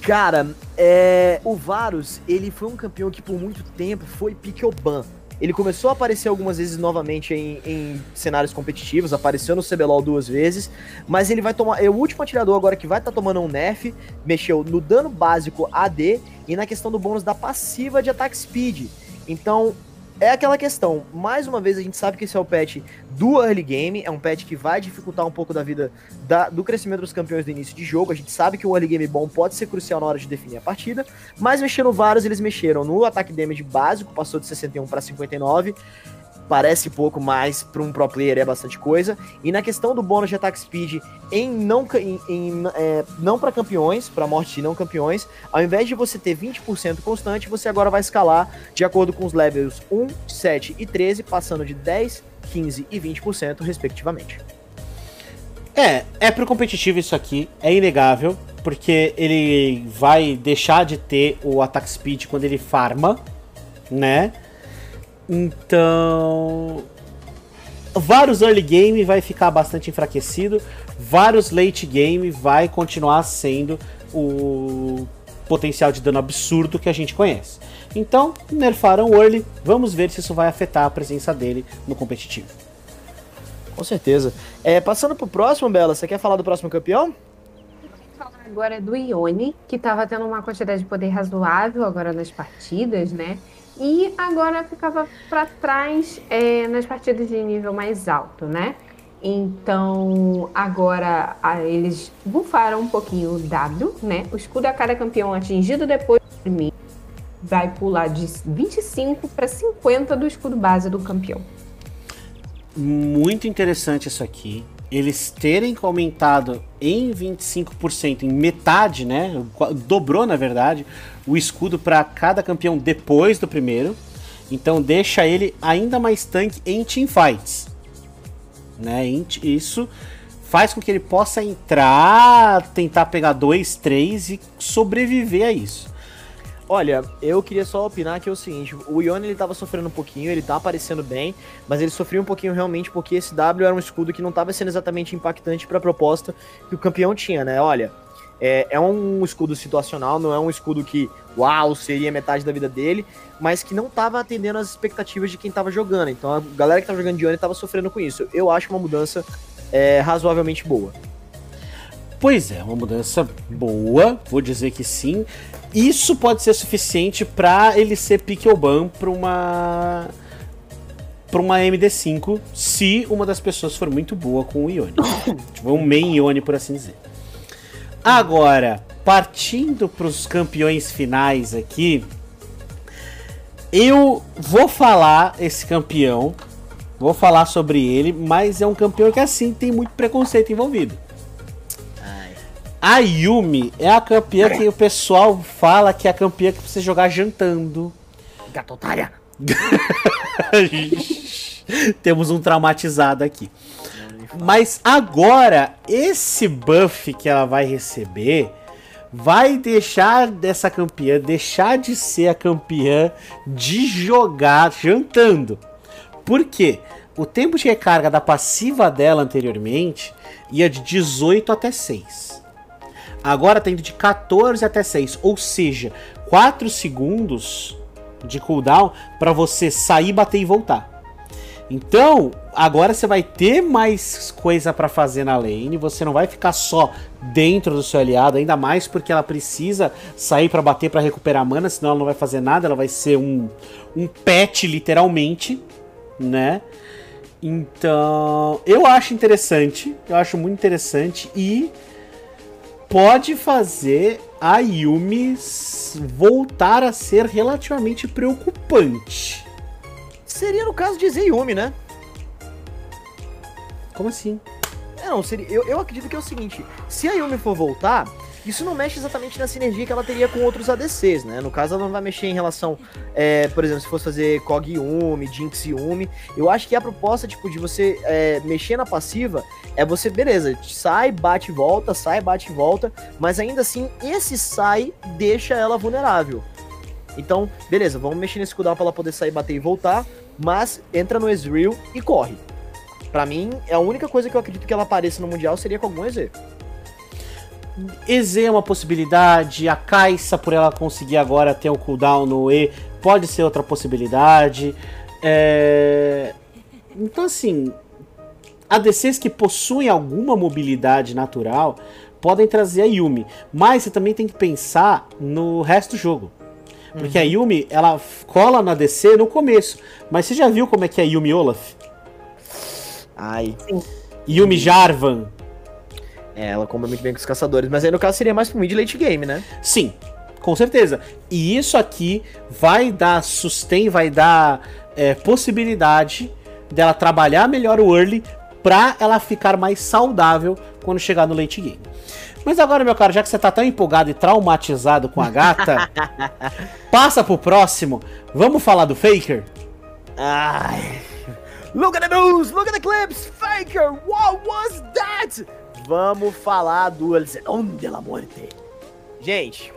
Cara, é, o Varus, ele foi um campeão que por muito tempo foi Pikioban. Ele começou a aparecer algumas vezes novamente em, em, cenários competitivos, apareceu no CBLOL duas vezes, mas ele vai tomar. É o último atirador agora que vai estar tá tomando um nerf, mexeu no dano básico AD e na questão do bônus da passiva de ataque speed. Então, é aquela questão, mais uma vez a gente sabe que esse é o patch do early game, é um patch que vai dificultar um pouco da vida da, do crescimento dos campeões do início de jogo. A gente sabe que o early game bom pode ser crucial na hora de definir a partida, mas mexendo vários, eles mexeram no ataque damage básico, passou de 61 para 59 parece pouco, mas para um pro player é bastante coisa. E na questão do bônus de attack speed em não, em, em é, não para campeões, para morte de não campeões, ao invés de você ter 20% constante, você agora vai escalar de acordo com os levels 1, 7 e 13, passando de 10, 15 e 20% respectivamente. É, é pro competitivo isso aqui, é inegável, porque ele vai deixar de ter o attack speed quando ele farma, né? Então, vários early game vai ficar bastante enfraquecido, vários late game vai continuar sendo o potencial de dano absurdo que a gente conhece. Então, nerfaram o early, vamos ver se isso vai afetar a presença dele no competitivo. Com certeza. É, passando pro próximo, Bela, você quer falar do próximo campeão? falar agora é do Ione, que estava tendo uma quantidade de poder razoável agora nas partidas, né? E agora ficava para trás é, nas partidas de nível mais alto, né? Então agora eles bufaram um pouquinho o W, né? O escudo a cada campeão atingido depois de mim vai pular de 25 para 50 do escudo base do campeão. Muito interessante isso aqui. Eles terem aumentado em 25%, em metade, né? Dobrou, na verdade, o escudo para cada campeão depois do primeiro. Então deixa ele ainda mais tanque em teamfights. Né? Isso faz com que ele possa entrar, tentar pegar dois, três e sobreviver a isso. Olha, eu queria só opinar que é o seguinte, o Ione ele tava sofrendo um pouquinho, ele tá aparecendo bem, mas ele sofreu um pouquinho realmente porque esse W era um escudo que não tava sendo exatamente impactante para a proposta que o campeão tinha, né? Olha, é, é, um escudo situacional, não é um escudo que, uau, seria metade da vida dele, mas que não estava atendendo as expectativas de quem estava jogando. Então a galera que estava jogando de Oni estava sofrendo com isso. Eu acho uma mudança é, razoavelmente boa. Pois é, uma mudança boa, vou dizer que sim. Isso pode ser suficiente para ele ser pick ou ban para uma para uma MD5, se uma das pessoas for muito boa com o Ione. tipo, um main Ione, por assim dizer. Agora, partindo para os campeões finais aqui, eu vou falar esse campeão, vou falar sobre ele, mas é um campeão que assim tem muito preconceito envolvido. A Yumi é a campeã que o pessoal fala que é a campeã que você jogar jantando. Gatotária! Temos um traumatizado aqui. Mas agora, esse buff que ela vai receber vai deixar dessa campeã, deixar de ser a campeã de jogar jantando. Por quê? O tempo de recarga da passiva dela anteriormente ia de 18 até 6. Agora tem de 14 até 6, ou seja, 4 segundos de cooldown para você sair, bater e voltar. Então, agora você vai ter mais coisa para fazer na lane, você não vai ficar só dentro do seu aliado, ainda mais porque ela precisa sair para bater para recuperar mana, senão ela não vai fazer nada, ela vai ser um, um pet literalmente, né? Então, eu acho interessante, eu acho muito interessante e pode fazer a Yumi voltar a ser relativamente preocupante. Seria no caso de Zeyumi, né? Como assim? É, não, seria, eu, eu acredito que é o seguinte: se a Yumi for voltar, isso não mexe exatamente na sinergia que ela teria com outros ADCs, né? No caso, ela não vai mexer em relação, é, por exemplo, se fosse fazer Kog Yumi, Jinx Yumi. Eu acho que a proposta, tipo, de você é, mexer na passiva é você, beleza, sai, bate e volta, sai, bate e volta, mas ainda assim, esse sai deixa ela vulnerável. Então, beleza, vamos mexer nesse cooldown pra ela poder sair, bater e voltar. Mas entra no Ezreal e corre. Pra mim, é a única coisa que eu acredito que ela apareça no Mundial seria com algum EZ. EZ é uma possibilidade, a Caixa, por ela conseguir agora ter um cooldown no E, pode ser outra possibilidade. É... Então, assim, ADCs que possuem alguma mobilidade natural podem trazer a Yumi, mas você também tem que pensar no resto do jogo. Porque uhum. a Yumi, ela cola na ADC no começo, mas você já viu como é que é a Yumi Olaf? Ai. Sim. Yumi Jarvan, é, ela come muito bem com os caçadores, mas aí no caso seria mais pro mid late game, né? Sim, com certeza. E isso aqui vai dar sustain, vai dar é, possibilidade dela trabalhar melhor o early pra ela ficar mais saudável quando chegar no late game. Mas agora, meu cara, já que você tá tão empolgado e traumatizado com a gata, passa pro próximo. Vamos falar do Faker? Ai. Look at the news, look at the clips, Faker, what was that? vamos falar do El Zenón de la Muerte. Gente,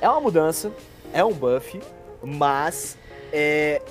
é uma mudança, é um buff, mas é,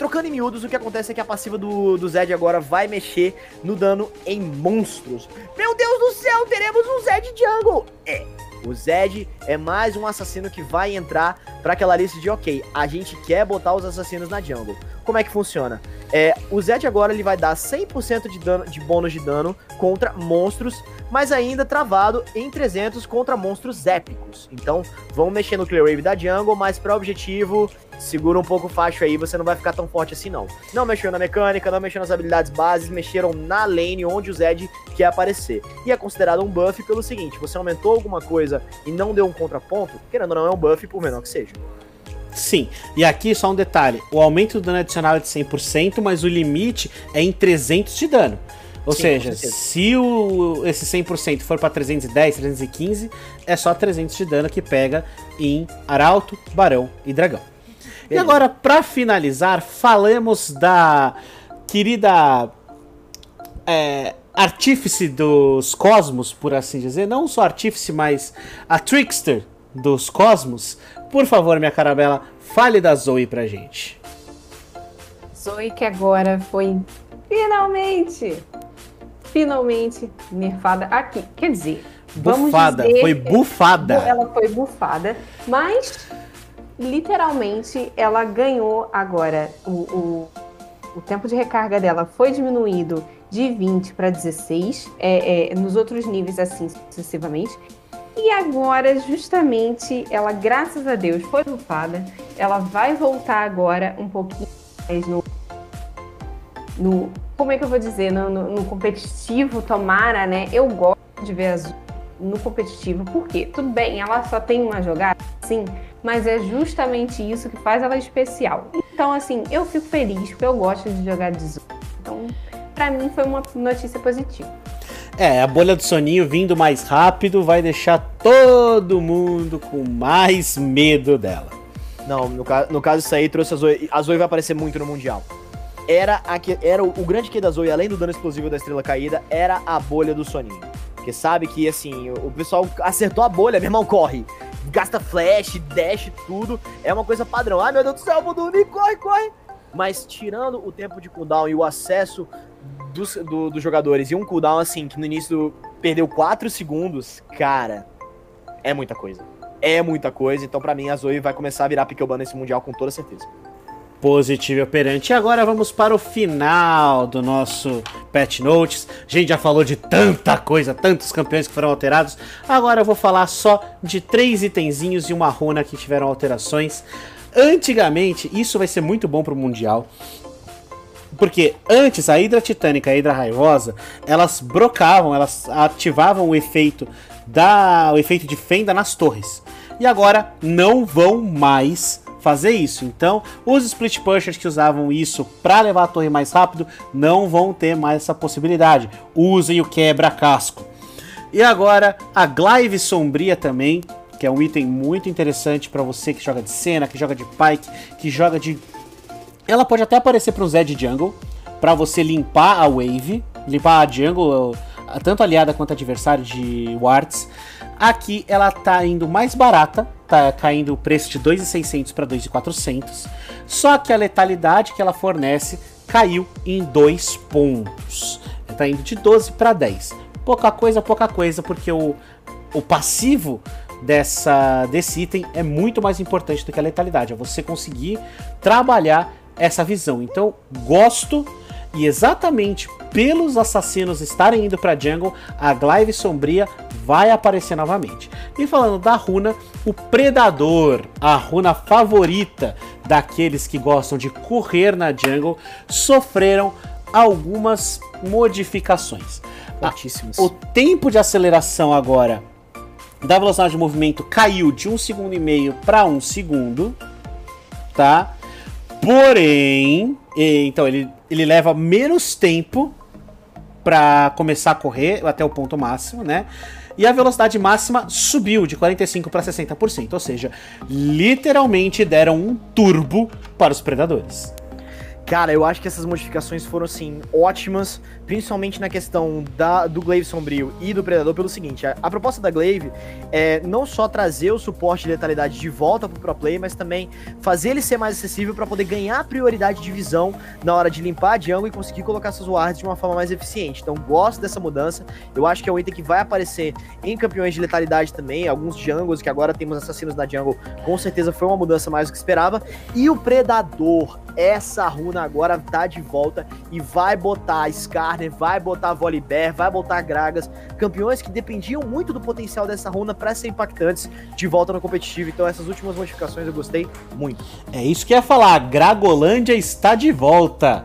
trocando em miúdos, o que acontece é que a passiva do, do Zed agora vai mexer no dano em monstros. Meu Deus do céu, teremos um Zed Jungle! É, o Zed é mais um assassino que vai entrar para aquela lista de ok, a gente quer botar os assassinos na jungle. Como é que funciona? É, o Zed agora ele vai dar 100% de, dano, de bônus de dano contra monstros, mas ainda travado em 300 contra monstros épicos. Então, vamos mexer no Clear Wave da jungle, mas para objetivo segura um pouco o facho aí, você não vai ficar tão forte assim não. Não mexeu na mecânica, não mexeu nas habilidades bases, mexeram na lane onde o Zed quer aparecer. E é considerado um buff pelo seguinte, você aumentou alguma coisa e não deu um contraponto, querendo ou não é um buff por menor que seja. Sim, e aqui só um detalhe: o aumento do dano adicional é de 100%, mas o limite é em 300 de dano. Ou Sim, seja, se o, esse 100% for para 310, 315, é só 300 de dano que pega em Arauto, Barão e Dragão. E agora, para finalizar, falemos da querida é, artífice dos cosmos, por assim dizer. Não só artífice, mas a trickster dos cosmos. Por favor, minha carabela, fale da Zoe pra gente. Zoe que agora foi finalmente, finalmente nerfada aqui. Quer dizer, bufada, dizer, foi bufada. Ela foi bufada, mas literalmente ela ganhou agora o, o, o tempo de recarga dela foi diminuído de 20 para 16, é, é, nos outros níveis assim sucessivamente. E agora, justamente, ela, graças a Deus, foi bufada. Ela vai voltar agora um pouquinho mais no. no como é que eu vou dizer? No, no, no competitivo, tomara, né? Eu gosto de ver as no competitivo. Por quê? Tudo bem, ela só tem uma jogada, sim, mas é justamente isso que faz ela especial. Então, assim, eu fico feliz porque eu gosto de jogar de Zoom. Então, para mim foi uma notícia positiva. É, a bolha do soninho vindo mais rápido vai deixar todo mundo com mais medo dela. Não, no, no caso isso aí trouxe a Zoe. A Zoe vai aparecer muito no Mundial. Era, a, era o, o grande que da Zoe, além do dano explosivo da estrela caída, era a bolha do soninho. Porque sabe que, assim, o pessoal acertou a bolha, meu irmão, corre. Gasta flash, dash, tudo. É uma coisa padrão. Ai, meu Deus do céu, vou dormir, corre, corre. Mas tirando o tempo de cooldown e o acesso dos, do, dos jogadores e um cooldown, assim, que no início perdeu 4 segundos, cara, é muita coisa. É muita coisa. Então, para mim, a Zoe vai começar a virar Pickelban nesse Mundial com toda certeza positivo e operante. E agora vamos para o final do nosso Pet Notes. A gente já falou de tanta coisa, tantos campeões que foram alterados. Agora eu vou falar só de três itenzinhos e uma runa que tiveram alterações. Antigamente, isso vai ser muito bom para o Mundial. Porque antes a Hidra Titânica e a Hidra Raivosa, elas brocavam, elas ativavam o efeito da o efeito de fenda nas torres. E agora não vão mais fazer isso. Então, os split pushers que usavam isso para levar a torre mais rápido não vão ter mais essa possibilidade. Usem o quebra-casco. E agora a Glaive Sombria também, que é um item muito interessante para você que joga de cena, que joga de pike, que joga de ela pode até aparecer para o Zed Jungle, para você limpar a wave, limpar a jungle, tanto aliada quanto adversário de wards. Aqui ela tá indo mais barata, tá caindo o preço de 2.600 para 2.400. Só que a letalidade que ela fornece caiu em 2 pontos. Tá indo de 12 para 10. Pouca coisa, pouca coisa, porque o, o passivo dessa, desse item é muito mais importante do que a letalidade. É você conseguir trabalhar essa visão. Então, gosto e exatamente pelos assassinos estarem indo para jungle, a Glaive Sombria vai aparecer novamente. E falando da runa, o Predador, a runa favorita daqueles que gostam de correr na jungle, sofreram algumas modificações. Fortíssimos. O tempo de aceleração agora da velocidade de movimento caiu de um segundo e meio para um segundo, tá? Porém, então ele, ele leva menos tempo para começar a correr até o ponto máximo, né? E a velocidade máxima subiu de 45 para 60%, ou seja, literalmente deram um turbo para os predadores. Cara, eu acho que essas modificações foram, assim, ótimas, principalmente na questão da, do Glaive Sombrio e do Predador, pelo seguinte, a, a, proposta da Glaive é não só trazer o suporte de letalidade de volta pro pro play, mas também fazer ele ser mais acessível para poder ganhar prioridade de visão na hora de limpar a jungle e conseguir colocar seus wards de uma forma mais eficiente. Então, gosto dessa mudança, eu acho que é um item que vai aparecer em campeões de letalidade também, alguns jungles, que agora temos assassinos da jungle, com certeza foi uma mudança mais do que esperava, e o Predador, essa runa agora tá de volta e vai botar Skarner, vai botar Volibear, vai botar Gragas, campeões que dependiam muito do potencial dessa runa para ser impactantes de volta no competitivo. Então essas últimas modificações eu gostei muito. É isso que ia falar, Gragolândia está de volta.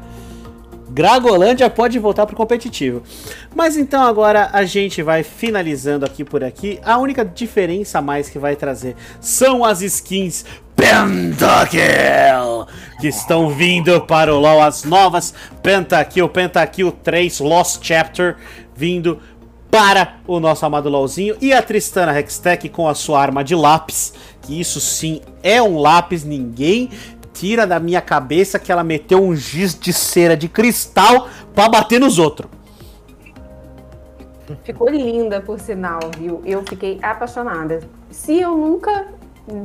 Gragolândia pode voltar pro competitivo. Mas então agora a gente vai finalizando aqui por aqui. A única diferença mais que vai trazer são as skins Pentakill, que estão vindo para o LoL, as novas Pentakill, Pentakill 3 Lost Chapter, vindo para o nosso amado LoLzinho, e a Tristana Hextech com a sua arma de lápis, que isso sim é um lápis, ninguém tira da minha cabeça que ela meteu um giz de cera de cristal para bater nos outros. Ficou linda, por sinal, viu? Eu fiquei apaixonada. Se eu nunca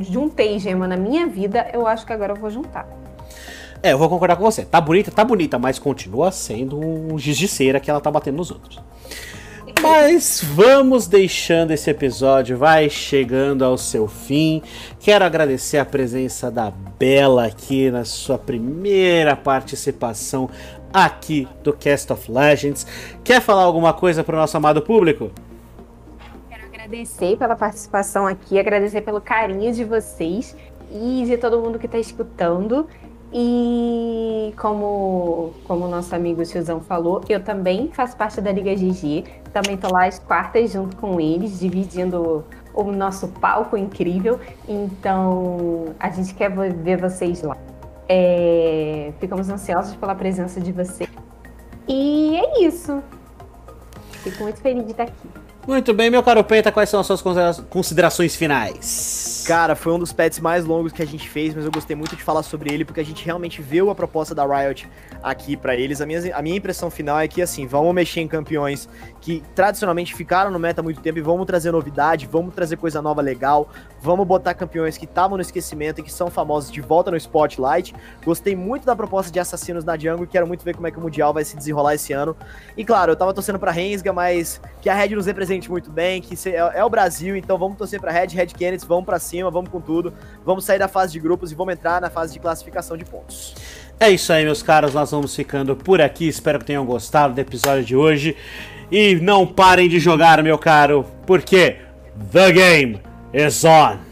juntei gema na minha vida, eu acho que agora eu vou juntar. É, eu vou concordar com você. Tá bonita, tá bonita, mas continua sendo um giz de cera que ela tá batendo nos outros. Mas vamos deixando esse episódio, vai chegando ao seu fim. Quero agradecer a presença da Bela aqui na sua primeira participação aqui do Cast of Legends. Quer falar alguma coisa para o nosso amado público? Agradecer pela participação aqui, agradecer pelo carinho de vocês e de todo mundo que está escutando. E como, como nosso amigo Tiozão falou, eu também faço parte da Liga GG. Também tô lá às quartas junto com eles, dividindo o nosso palco incrível. Então a gente quer ver vocês lá. É, ficamos ansiosos pela presença de vocês. E é isso. Fico muito feliz de estar aqui. Muito bem, meu caro Penta, quais são as suas considerações finais? Cara, foi um dos pets mais longos que a gente fez, mas eu gostei muito de falar sobre ele porque a gente realmente viu a proposta da Riot aqui para eles. A minha, a minha impressão final é que, assim, vamos mexer em campeões que tradicionalmente ficaram no meta há muito tempo e vamos trazer novidade, vamos trazer coisa nova legal, vamos botar campeões que estavam no esquecimento e que são famosos de volta no Spotlight. Gostei muito da proposta de assassinos na jungle e quero muito ver como é que o Mundial vai se desenrolar esse ano. E claro, eu tava torcendo pra Rensga, mas que a Red nos represente muito bem, que é, é o Brasil, então vamos torcer pra Red, Red Kennedy, vamos pra cima, vamos com tudo, vamos sair da fase de grupos e vamos entrar na fase de classificação de pontos. É isso aí, meus caros. Nós vamos ficando por aqui. Espero que tenham gostado do episódio de hoje. E não parem de jogar, meu caro, porque The Game is On!